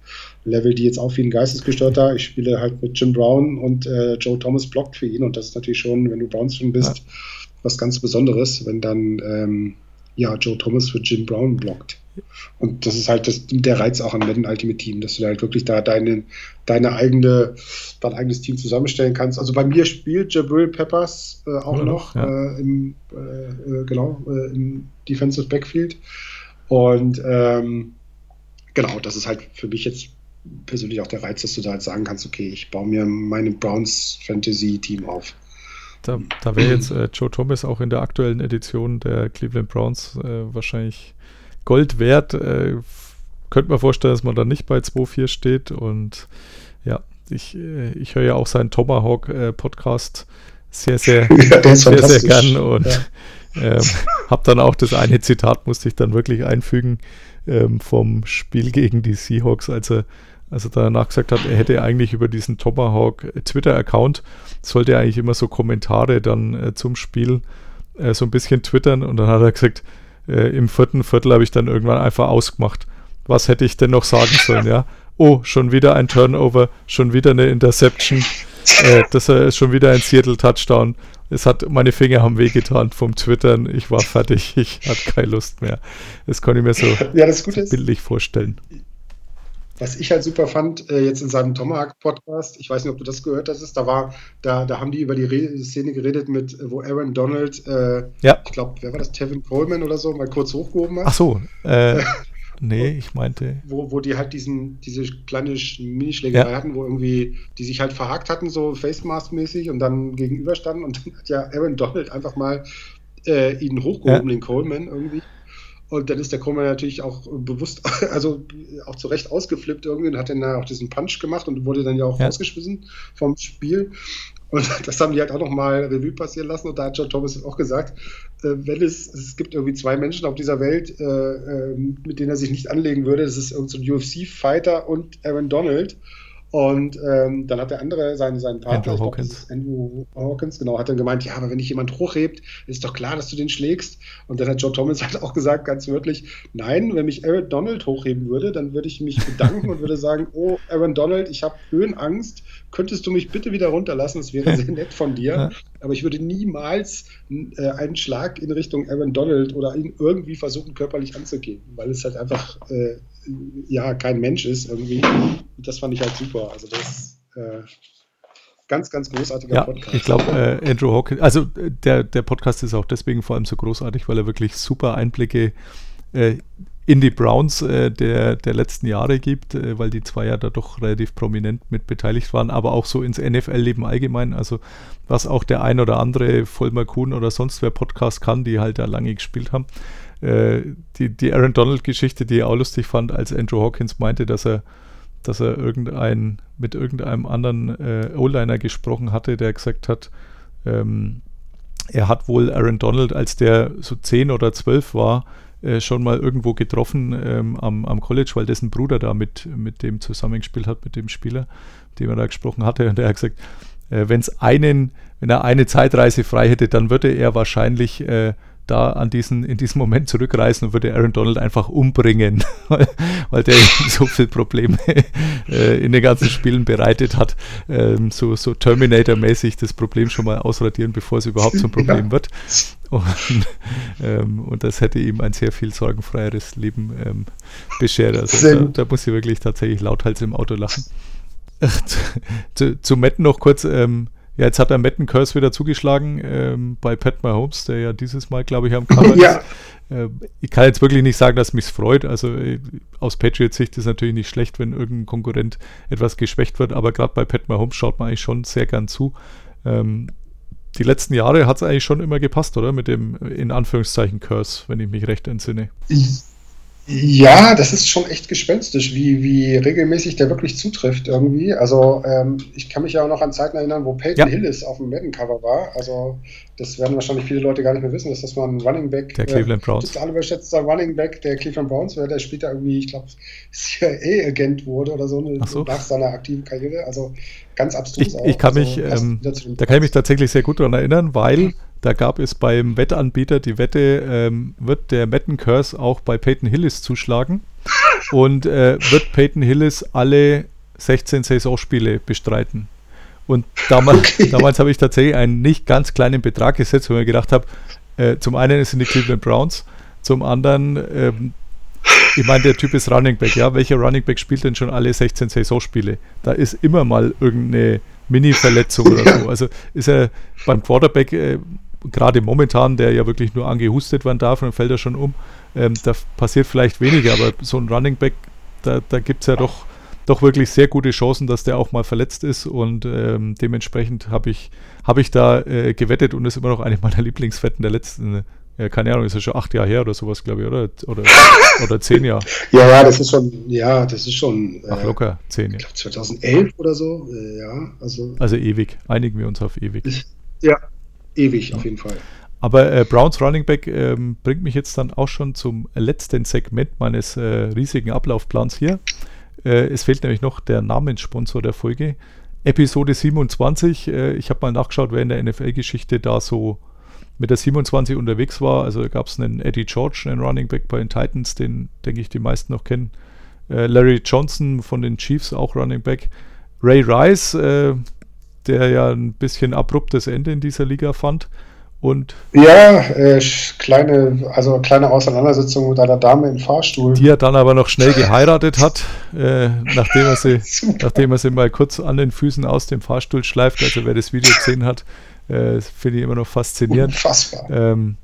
level die jetzt auf wie ein Geistesgestörter. Ich spiele halt mit Jim Brown und äh, Joe Thomas blockt für ihn und das ist natürlich schon, wenn du Browns-Fan bist, ja. was ganz Besonderes, wenn dann ähm, ja, Joe Thomas für Jim Brown blockt. Und das ist halt das, der Reiz auch an Madden Ultimate Team, dass du halt wirklich da deine, deine eigene, dein eigenes Team zusammenstellen kannst. Also bei mir spielt Jabril Peppers äh, auch ja, noch ja. äh, im, äh, genau, äh, im Defensive Backfield. Und ähm, genau, das ist halt für mich jetzt persönlich auch der Reiz, dass du da halt sagen kannst, okay, ich baue mir meine Browns Fantasy Team auf. Da, da wäre jetzt äh, Joe Thomas auch in der aktuellen Edition der Cleveland Browns äh, wahrscheinlich Gold wert. Äh, könnte mir vorstellen, dass man da nicht bei 2.4 steht. Und ja, ich, äh, ich höre ja auch seinen Tomahawk-Podcast äh, sehr, sehr, ja, sehr, sehr gern. Und ja. ähm, habe dann auch das eine Zitat, musste ich dann wirklich einfügen, ähm, vom Spiel gegen die Seahawks, als er also danach gesagt hat, er hätte eigentlich über diesen Tomahawk Twitter-Account, sollte er eigentlich immer so Kommentare dann äh, zum Spiel äh, so ein bisschen twittern und dann hat er gesagt, äh, im vierten Viertel habe ich dann irgendwann einfach ausgemacht. Was hätte ich denn noch sagen sollen, ja? Oh, schon wieder ein Turnover, schon wieder eine Interception. äh, das ist schon wieder ein Seattle-Touchdown. Es hat, meine Finger haben wehgetan vom Twittern. Ich war fertig. Ich hatte keine Lust mehr. Das konnte ich mir so, Ja, bildlich vorstellen. Was ich halt super fand, äh, jetzt in seinem Tomahawk-Podcast, ich weiß nicht, ob du das gehört hast, da war, da, da haben die über die Re Szene geredet mit, äh, wo Aaron Donald, äh, Ja. ich glaube, wer war das, Tevin Coleman oder so, mal kurz hochgehoben hat. Ach so. Äh, nee, ich meinte. Wo, wo die halt diesen, diese kleine Sch- Minischlägerei Ja. hatten, wo irgendwie, die sich halt verhakt hatten, so Face-Mask-mäßig und dann gegenüberstanden und dann hat ja Aaron Donald einfach mal äh, ihn hochgehoben, den Coleman irgendwie. Und dann ist der Coleman natürlich auch bewusst, also auch zu Recht ausgeflippt irgendwie und hat dann da auch diesen Punch gemacht und wurde dann ja auch Ja. rausgeschmissen vom Spiel. Und das haben die halt auch nochmal Revue passieren lassen. Und da hat John Thomas auch gesagt, äh, wenn es, es gibt irgendwie zwei Menschen auf dieser Welt, äh, ähm, mit denen er sich nicht anlegen würde, das ist irgendein so ein UFC-Fighter und Aaron Donald. Und ähm, dann hat der andere, sein, sein Partner, Andrew Hawkins. Andrew Hawkins, genau, hat dann gemeint, ja, aber wenn dich jemand hochhebt, ist doch klar, dass du den schlägst. Und dann hat John Thomas halt auch gesagt, ganz wörtlich, nein, wenn mich Aaron Donald hochheben würde, dann würde ich mich bedanken und würde sagen, oh, Aaron Donald, ich habe Höhenangst, könntest du mich bitte wieder runterlassen? Das wäre sehr nett von dir. Aber ich würde niemals äh, einen Schlag in Richtung Aaron Donald oder ihn irgendwie versuchen, körperlich anzugehen, weil es halt einfach äh, ja kein Mensch ist irgendwie. Und das fand ich halt super. Also das äh, ganz, ganz großartiger Ja, Podcast. ich glaube, äh, Andrew Hawkins, also äh, der, der Podcast ist auch deswegen vor allem so großartig, weil er wirklich super Einblicke äh, in die Browns äh, der, der letzten Jahre gibt, äh, weil die zwei ja da doch relativ prominent mit beteiligt waren, aber auch so ins NFL-Leben allgemein. Also was auch der ein oder andere Vollmer Kuhn oder sonst wer Podcast kann, die halt da lange gespielt haben. Äh, die, die Aaron Donald-Geschichte, die ich auch lustig fand, als Andrew Hawkins meinte, dass er dass er irgendein, mit irgendeinem anderen äh, O-Liner gesprochen hatte, der gesagt hat, ähm, er hat wohl Aaron Donald, als der so 10 oder 12 war, äh, schon mal irgendwo getroffen ähm, am, am College, weil dessen Bruder da mit, mit dem zusammengespielt hat, mit dem Spieler, mit dem er da gesprochen hatte. Und er hat gesagt, äh, wenn es einen, wenn er eine Zeitreise frei hätte, dann würde er wahrscheinlich äh, da an diesen, in diesem Moment zurückreisen und würde Aaron Donald einfach umbringen, weil, weil der ihm so viele Probleme äh, in den ganzen Spielen bereitet hat, ähm, so, so Terminator-mäßig das Problem schon mal ausradieren, bevor es überhaupt zum Problem Ja. wird. Und, ähm, und das hätte ihm ein sehr viel sorgenfreieres Leben ähm, beschert. Also da, da muss ich wirklich tatsächlich lauthals im Auto lachen. Ach, zu, zu, zu Metten noch kurz. Ähm, ja, jetzt hat der Metten Curse wieder zugeschlagen ähm, bei Pat Mahomes, der ja dieses Mal, glaube ich, am Cover Ja. ist. Äh, ich kann jetzt wirklich nicht sagen, dass mich freut. Also äh, aus Patriots Sicht ist natürlich nicht schlecht, wenn irgendein Konkurrent etwas geschwächt wird, aber gerade bei Pat Mahomes schaut man eigentlich schon sehr gern zu. Ähm, die letzten Jahre hat es eigentlich schon immer gepasst, oder? Mit dem äh, in Anführungszeichen Curse, wenn ich mich recht entsinne. Ja, das ist schon echt gespenstisch, wie, wie regelmäßig der wirklich zutrifft irgendwie. Also ähm, ich kann mich ja auch noch an Zeiten erinnern, wo Peyton Ja. Hillis auf dem Madden-Cover war. Also das werden wahrscheinlich viele Leute gar nicht mehr wissen, dass das mal ein Running Back, Der Cleveland Browns. total überschätzter Running Back der Cleveland Browns war, der später irgendwie, ich glaube, CIA-Agent wurde oder so, Ach so. nach seiner aktiven Karriere. Also ganz abstrus Ich, ich kann also mich, ähm, da kann ich mich tatsächlich sehr gut daran erinnern, weil da gab es beim Wettanbieter die Wette, ähm, wird der Madden Curse auch bei Peyton Hillis zuschlagen und äh, wird Peyton Hillis alle 16 Saisonspiele bestreiten. Und damals, damals habe ich tatsächlich einen nicht ganz kleinen Betrag gesetzt, weil ich mir gedacht habe, äh, zum einen sind die Cleveland Browns, zum anderen, ähm, ich meine, der Typ ist Running Back, ja. Welcher Running Back spielt denn schon alle 16 Saisonspiele? Da ist immer mal irgendeine Mini-Verletzung oder so. Also ist er beim Quarterback, äh, gerade momentan, der ja wirklich nur angehustet werden darf, und dann fällt er schon um. Ähm, da passiert vielleicht weniger, aber so ein Running Back, da, da gibt es ja doch, doch wirklich sehr gute Chancen, dass der auch mal verletzt ist und ähm, dementsprechend habe ich, hab ich da äh, gewettet und ist immer noch eine meiner Lieblingswetten der letzten, ja, keine Ahnung, ist ja schon acht Jahre her oder sowas, glaube ich, oder? Oder, oder zehn Jahre. Ja, ja, das ist schon, ja, das ist schon, Ach, äh, locker, zehn ich Jahre. glaube 2011 oder so. Äh, ja, also Also ewig. Einigen wir uns auf ewig. ja, ewig auf jeden Fall. Aber äh, Browns Running Back ähm, bringt mich jetzt dann auch schon zum letzten Segment meines äh, riesigen Ablaufplans hier. Äh, es fehlt nämlich noch der Namenssponsor der Folge. Episode 27. Äh, ich habe mal nachgeschaut, wer in der NFL-Geschichte da so mit der 27 unterwegs war. Also gab es einen Eddie George, einen Running Back bei den Titans, den denke ich die meisten noch kennen. Äh, Larry Johnson von den Chiefs, auch Running Back. Ray Rice, äh, der ja ein bisschen abruptes Ende in dieser Liga fand. Und Ja, äh, kleine, also kleine Auseinandersetzung mit einer Dame im Fahrstuhl. die er dann aber noch schnell geheiratet hat, äh, nachdem, er sie, nachdem er sie mal kurz an den Füßen aus dem Fahrstuhl schleift. Also wer das Video gesehen hat, äh, finde ich immer noch faszinierend. Unfassbar. Ähm,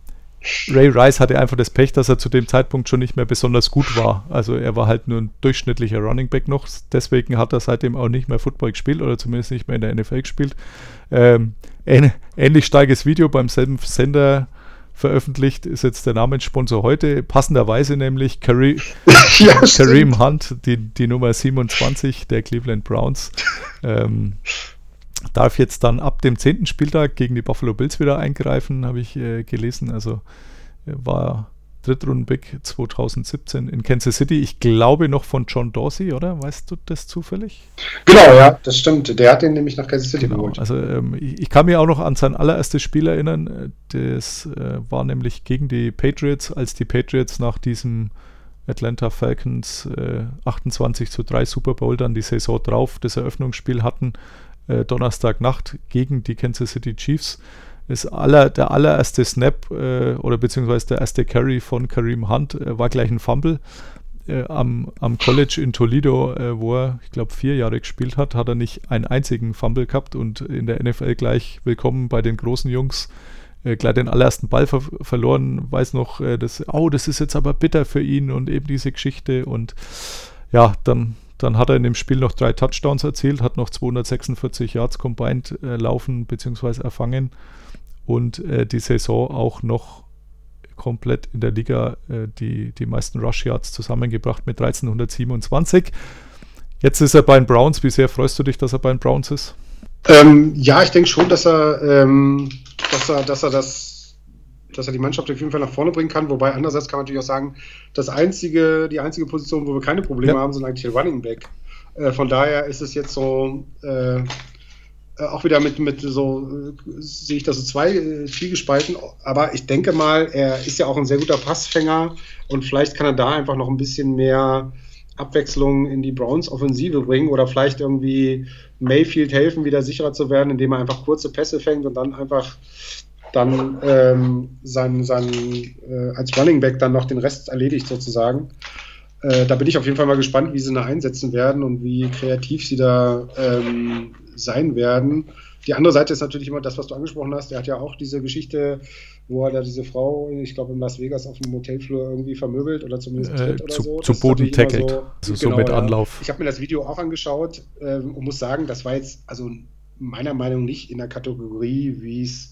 Ray Rice hatte einfach das Pech, dass er zu dem Zeitpunkt schon nicht mehr besonders gut war. Also er war halt nur ein durchschnittlicher Running Back noch. Deswegen hat er seitdem auch nicht mehr Football gespielt oder zumindest nicht mehr in der NFL gespielt. Ähm, ähn ähnlich starkes Video beim selben Sender veröffentlicht ist jetzt der Namenssponsor heute. Passenderweise nämlich Kareem, ja. Kareem Hunt, die, die Nummer 27 der Cleveland Browns. Ähm, darf jetzt dann ab dem 10. Spieltag gegen die Buffalo Bills wieder eingreifen, habe ich äh, gelesen. Also äh, war Drittrunden-Pick 2017 in Kansas City. Ich glaube noch von John Dorsey, oder? Weißt du das zufällig? Genau, ja, das stimmt. Der hat den nämlich nach Kansas City Genau. geholt. Also ähm, ich, ich kann mich auch noch an sein allererstes Spiel erinnern. Das äh, war nämlich gegen die Patriots, als die Patriots nach diesem Atlanta Falcons äh, 28 zu 3 Super Bowl dann die Saison drauf das Eröffnungsspiel hatten, äh, Donnerstagnacht gegen die Kansas City Chiefs. Das aller, der allererste Snap äh, oder beziehungsweise der erste Carry von Kareem Hunt äh, war gleich ein Fumble. Äh, am, am College in Toledo, äh, wo er, ich glaube, vier Jahre gespielt hat, hat er nicht einen einzigen Fumble gehabt und in der NFL gleich willkommen bei den großen Jungs. Äh, gleich den allerersten Ball ver verloren, weiß noch, äh, das, oh, das ist jetzt aber bitter für ihn und eben diese Geschichte und ja, dann, dann hat er in dem Spiel noch drei Touchdowns erzielt, hat noch 246 Yards combined äh, laufen bzw. erfangen und äh, die Saison auch noch komplett in der Liga äh, die, die meisten Rush Yards zusammengebracht mit 1327. Jetzt ist er bei den Browns. Wie sehr freust du dich, dass er bei den Browns ist? Ähm, ja, ich denke schon, dass er, ähm, dass er, dass er das, dass er die Mannschaft auf jeden Fall nach vorne bringen kann. Wobei andererseits kann man natürlich auch sagen, das einzige, die einzige Position, wo wir keine Probleme Ja. haben, sind eigentlich die Running Back. Äh, von daher ist es jetzt so, äh, äh, auch wieder mit, mit so, äh, sehe ich das so zwei, äh. Aber ich denke mal, er ist ja auch ein sehr guter Passfänger und vielleicht kann er da einfach noch ein bisschen mehr Abwechslung in die Browns Offensive bringen oder vielleicht irgendwie Mayfield helfen, wieder sicherer zu werden, indem er einfach kurze Pässe fängt und dann einfach dann ähm, sein, sein, äh, als Running Back dann noch den Rest erledigt sozusagen. Äh, da bin ich auf jeden Fall mal gespannt, wie sie ihn da einsetzen werden und wie kreativ sie da ähm, sein werden. Die andere Seite ist natürlich immer das, was du angesprochen hast. Er hat ja auch diese Geschichte, wo er da diese Frau, ich glaube in Las Vegas auf dem Motelflur irgendwie vermöbelt oder zumindest Äh, tritt oder zu- so. zu Boden tackelt. So, Also so mit Anlauf. Ich habe mir das Video auch angeschaut ähm, und muss sagen, das war jetzt also meiner Meinung nach nicht in der Kategorie, wie es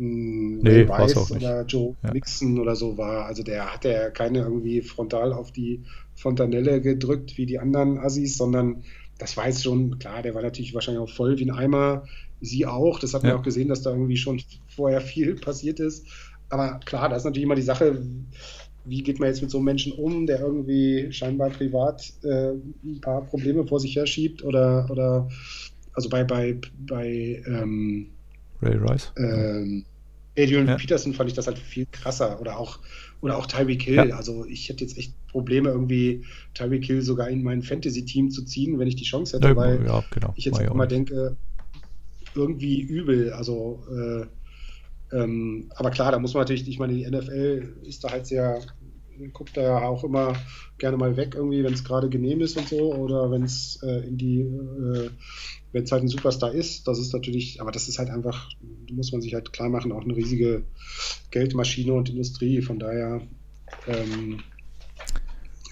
Nee, Rice auch nicht. oder Joe Ja. Mixon oder so war. Also der hat ja keine irgendwie frontal auf die Fontanelle gedrückt wie die anderen Assis, sondern das war jetzt schon, klar, der war natürlich wahrscheinlich auch voll wie ein Eimer. Sie auch. Das hat man Ja. auch gesehen, dass da irgendwie schon vorher viel passiert ist. Aber klar, da ist natürlich immer die Sache, wie geht man jetzt mit so einem Menschen um, der irgendwie scheinbar privat äh, ein paar Probleme vor sich her schiebt oder, oder also bei, bei, bei ähm, Ray Rice. ähm, Adrian Ja. Peterson fand ich das halt viel krasser oder auch oder auch Tyreek Hill. Ja. Also ich hätte jetzt echt Probleme irgendwie Tyreek Hill sogar in mein Fantasy-Team zu ziehen, wenn ich die Chance hätte, Ja, weil ja, genau. ich jetzt nicht. denke, irgendwie übel. Also, äh, ähm, aber klar, da muss man natürlich, ich meine, die NFL ist da halt sehr, guckt da ja auch immer gerne mal weg, irgendwie, wenn es gerade genehm ist und so, oder wenn es äh, in die, äh, wenn es halt ein Superstar ist, das ist natürlich, aber das ist halt einfach, muss man sich halt klar machen, auch eine riesige Geldmaschine und Industrie. Von daher ähm,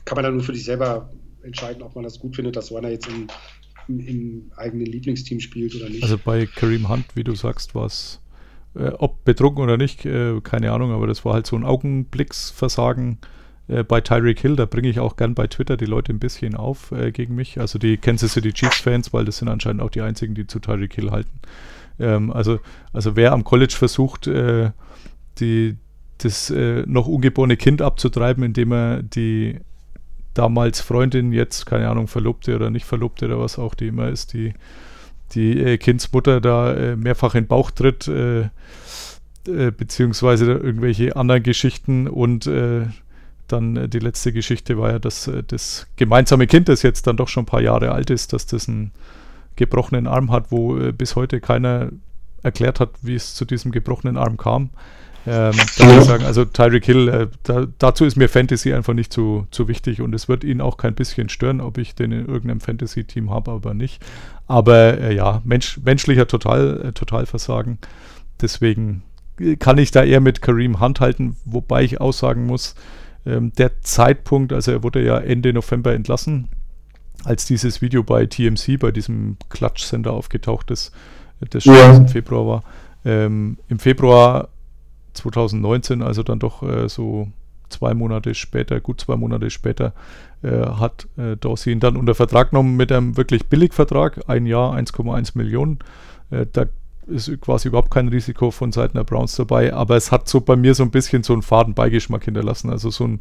kann man dann nur für sich selber entscheiden, ob man das gut findet, dass so einer jetzt im, im, im eigenen Lieblingsteam spielt oder nicht. Also bei Kareem Hunt, wie du sagst, war es, äh, ob betrunken oder nicht, äh, keine Ahnung, aber das war halt so ein Augenblicksversagen. Äh, bei Tyreek Hill, da bringe ich auch gern bei Twitter die Leute ein bisschen auf äh, gegen mich, also die Kansas City Chiefs-Fans, weil das sind anscheinend auch die einzigen, die zu Tyreek Hill halten. Ähm, also, also wer am College versucht, äh, die, das äh, noch ungeborene Kind abzutreiben, indem er die damals Freundin, jetzt keine Ahnung, Verlobte oder nicht Verlobte oder was auch die immer ist, die die äh, Kindsmutter da mehrfach in den Bauch tritt, beziehungsweise irgendwelche anderen Geschichten und äh, dann äh, die letzte Geschichte war ja, dass äh, das gemeinsame Kind, das jetzt dann doch schon ein paar Jahre alt ist, dass das ein gebrochenen Arm hat, wo äh, bis heute keiner erklärt hat, wie es zu diesem gebrochenen Arm kam. Ähm, da würde ich sagen, also Tyreek Hill, äh, da, dazu ist mir Fantasy einfach nicht zu, zu wichtig und es wird ihn auch kein bisschen stören, ob ich den in irgendeinem Fantasy-Team habe, aber nicht. Aber äh, ja, Mensch, menschlicher Total, äh, Totalversagen. Deswegen kann ich da eher mit Kareem Hunt halten, wobei ich aussagen muss, ähm, der Zeitpunkt, also er wurde ja Ende November entlassen, als dieses Video bei TMC, bei diesem Clutch Center aufgetaucht ist, das schon Ja. im Februar war. Ähm, Im Februar 2019, also dann doch äh, so zwei Monate später, gut zwei Monate später, äh, hat äh, Dorsey ihn dann unter Vertrag genommen mit einem wirklich Billigvertrag, ein Jahr 1,1 Millionen. Äh, da ist quasi überhaupt kein Risiko von Seiten der Browns dabei, aber es hat so bei mir so ein bisschen so einen faden Beigeschmack hinterlassen. Also so ein,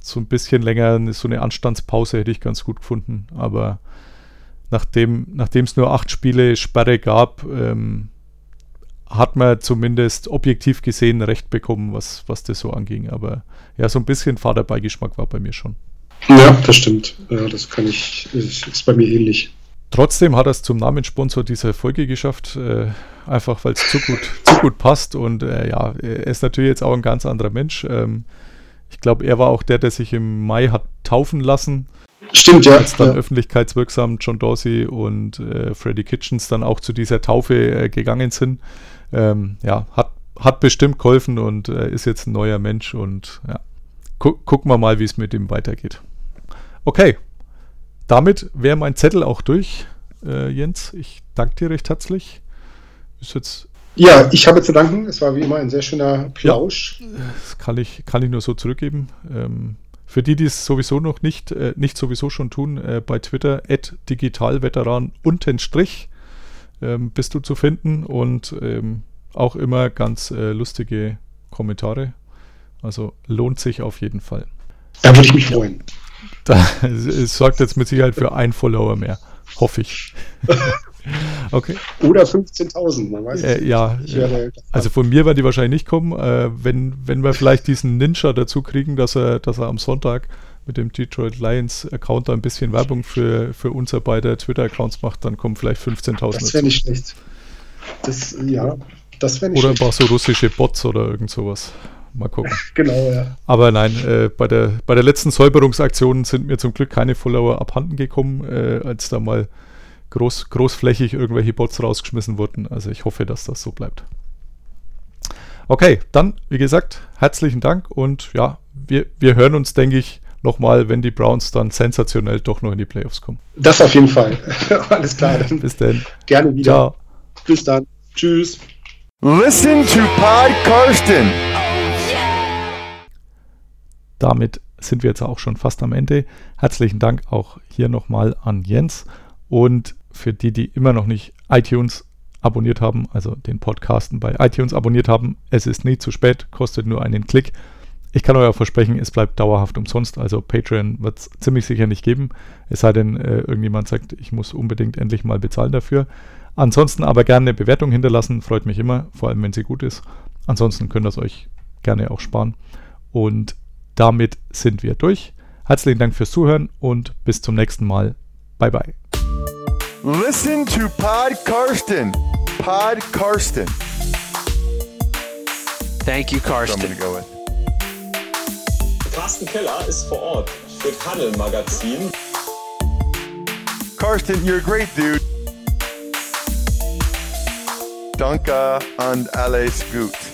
so ein bisschen länger, so eine Anstandspause hätte ich ganz gut gefunden, aber nachdem es nur acht Spiele Sperre gab, ähm, hat man zumindest objektiv gesehen recht bekommen, was, was das so anging. Aber ja, so ein bisschen fader Beigeschmack war bei mir schon. Ja, das stimmt. Ja, das kann ich, ist bei mir ähnlich. Trotzdem hat er es zum Namenssponsor dieser Folge geschafft, äh, einfach weil es zu gut, zu gut passt. Und äh, ja, er ist natürlich jetzt auch ein ganz anderer Mensch. Ähm, ich glaube, er war auch der, der sich im Mai hat taufen lassen, Stimmt, ja. als dann ja. öffentlichkeitswirksam John Dorsey und äh, Freddie Kitchens dann auch zu dieser Taufe äh, gegangen sind. Ähm, ja, hat, hat bestimmt geholfen und äh, ist jetzt ein neuer Mensch und ja, gu gucken wir mal, wie es mit ihm weitergeht. Okay, damit wäre mein Zettel auch durch, äh, Jens. Ich danke dir recht herzlich. Ist jetzt, ja, ich habe zu danken. Es war wie immer ein sehr schöner Plausch. das kann ich, kann ich nur so zurückgeben. Ähm, für die, die es sowieso noch nicht, äh, nicht sowieso schon tun, äh, bei Twitter digitalveteran unten Strich ähm, bist du zu finden und ähm, auch immer ganz äh, lustige Kommentare. Also lohnt sich auf jeden Fall. Da würde ich mich freuen. Da, es sorgt jetzt mit Sicherheit für ein Follower mehr. Hoffe ich. okay. Oder 15.000, man weiß es Äh, nicht. ja, werde, also von mir werden die wahrscheinlich nicht kommen. Äh, wenn, wenn wir vielleicht diesen Ninja dazu kriegen, dass er, dass er am Sonntag mit dem Detroit Lions Account da ein bisschen Werbung für, für unser beide Twitter-Accounts macht, dann kommen vielleicht 15.000 das dazu. wäre nicht schlecht. Das, ja, das wäre nicht Oder ein paar so russische Bots oder irgend sowas. Mal gucken. Genau, ja. Aber nein, äh, bei, der, bei der letzten Säuberungsaktion sind mir zum Glück keine Follower abhanden gekommen, äh, als da mal groß, großflächig irgendwelche Bots rausgeschmissen wurden. Also ich hoffe, dass das so bleibt. Okay, dann, wie gesagt, herzlichen Dank und ja, wir, wir hören uns, denke ich, nochmal, wenn die Browns dann sensationell doch noch in die Playoffs kommen. Das auf jeden Fall. Alles klar, dann Bis dann. gerne wieder. Ciao. Bis dann. Tschüss. Listen to Pod Karsten. Damit sind wir jetzt auch schon fast am Ende. Herzlichen Dank auch hier nochmal an Jens. Und für die, die immer noch nicht iTunes abonniert haben, also den Podcasten bei iTunes abonniert haben, es ist nie zu spät, kostet nur einen Klick. Ich kann euch versprechen, es bleibt dauerhaft umsonst, also Patreon wird es ziemlich sicher nicht geben, es sei denn, äh, irgendjemand sagt, ich muss unbedingt endlich mal bezahlen dafür. Ansonsten aber gerne eine Bewertung hinterlassen, freut mich immer, vor allem wenn sie gut ist. Ansonsten könnt ihr es euch gerne auch sparen. Und damit sind wir durch. Herzlichen Dank fürs Zuhören und bis zum nächsten Mal. Bye bye. Listen to Pod Karsten. Pod Karsten. Thank you, Karsten. go. Carsten Keller ist vor Ort für Tunnel Magazin. Karsten, you're a great dude. Danke und alles gut.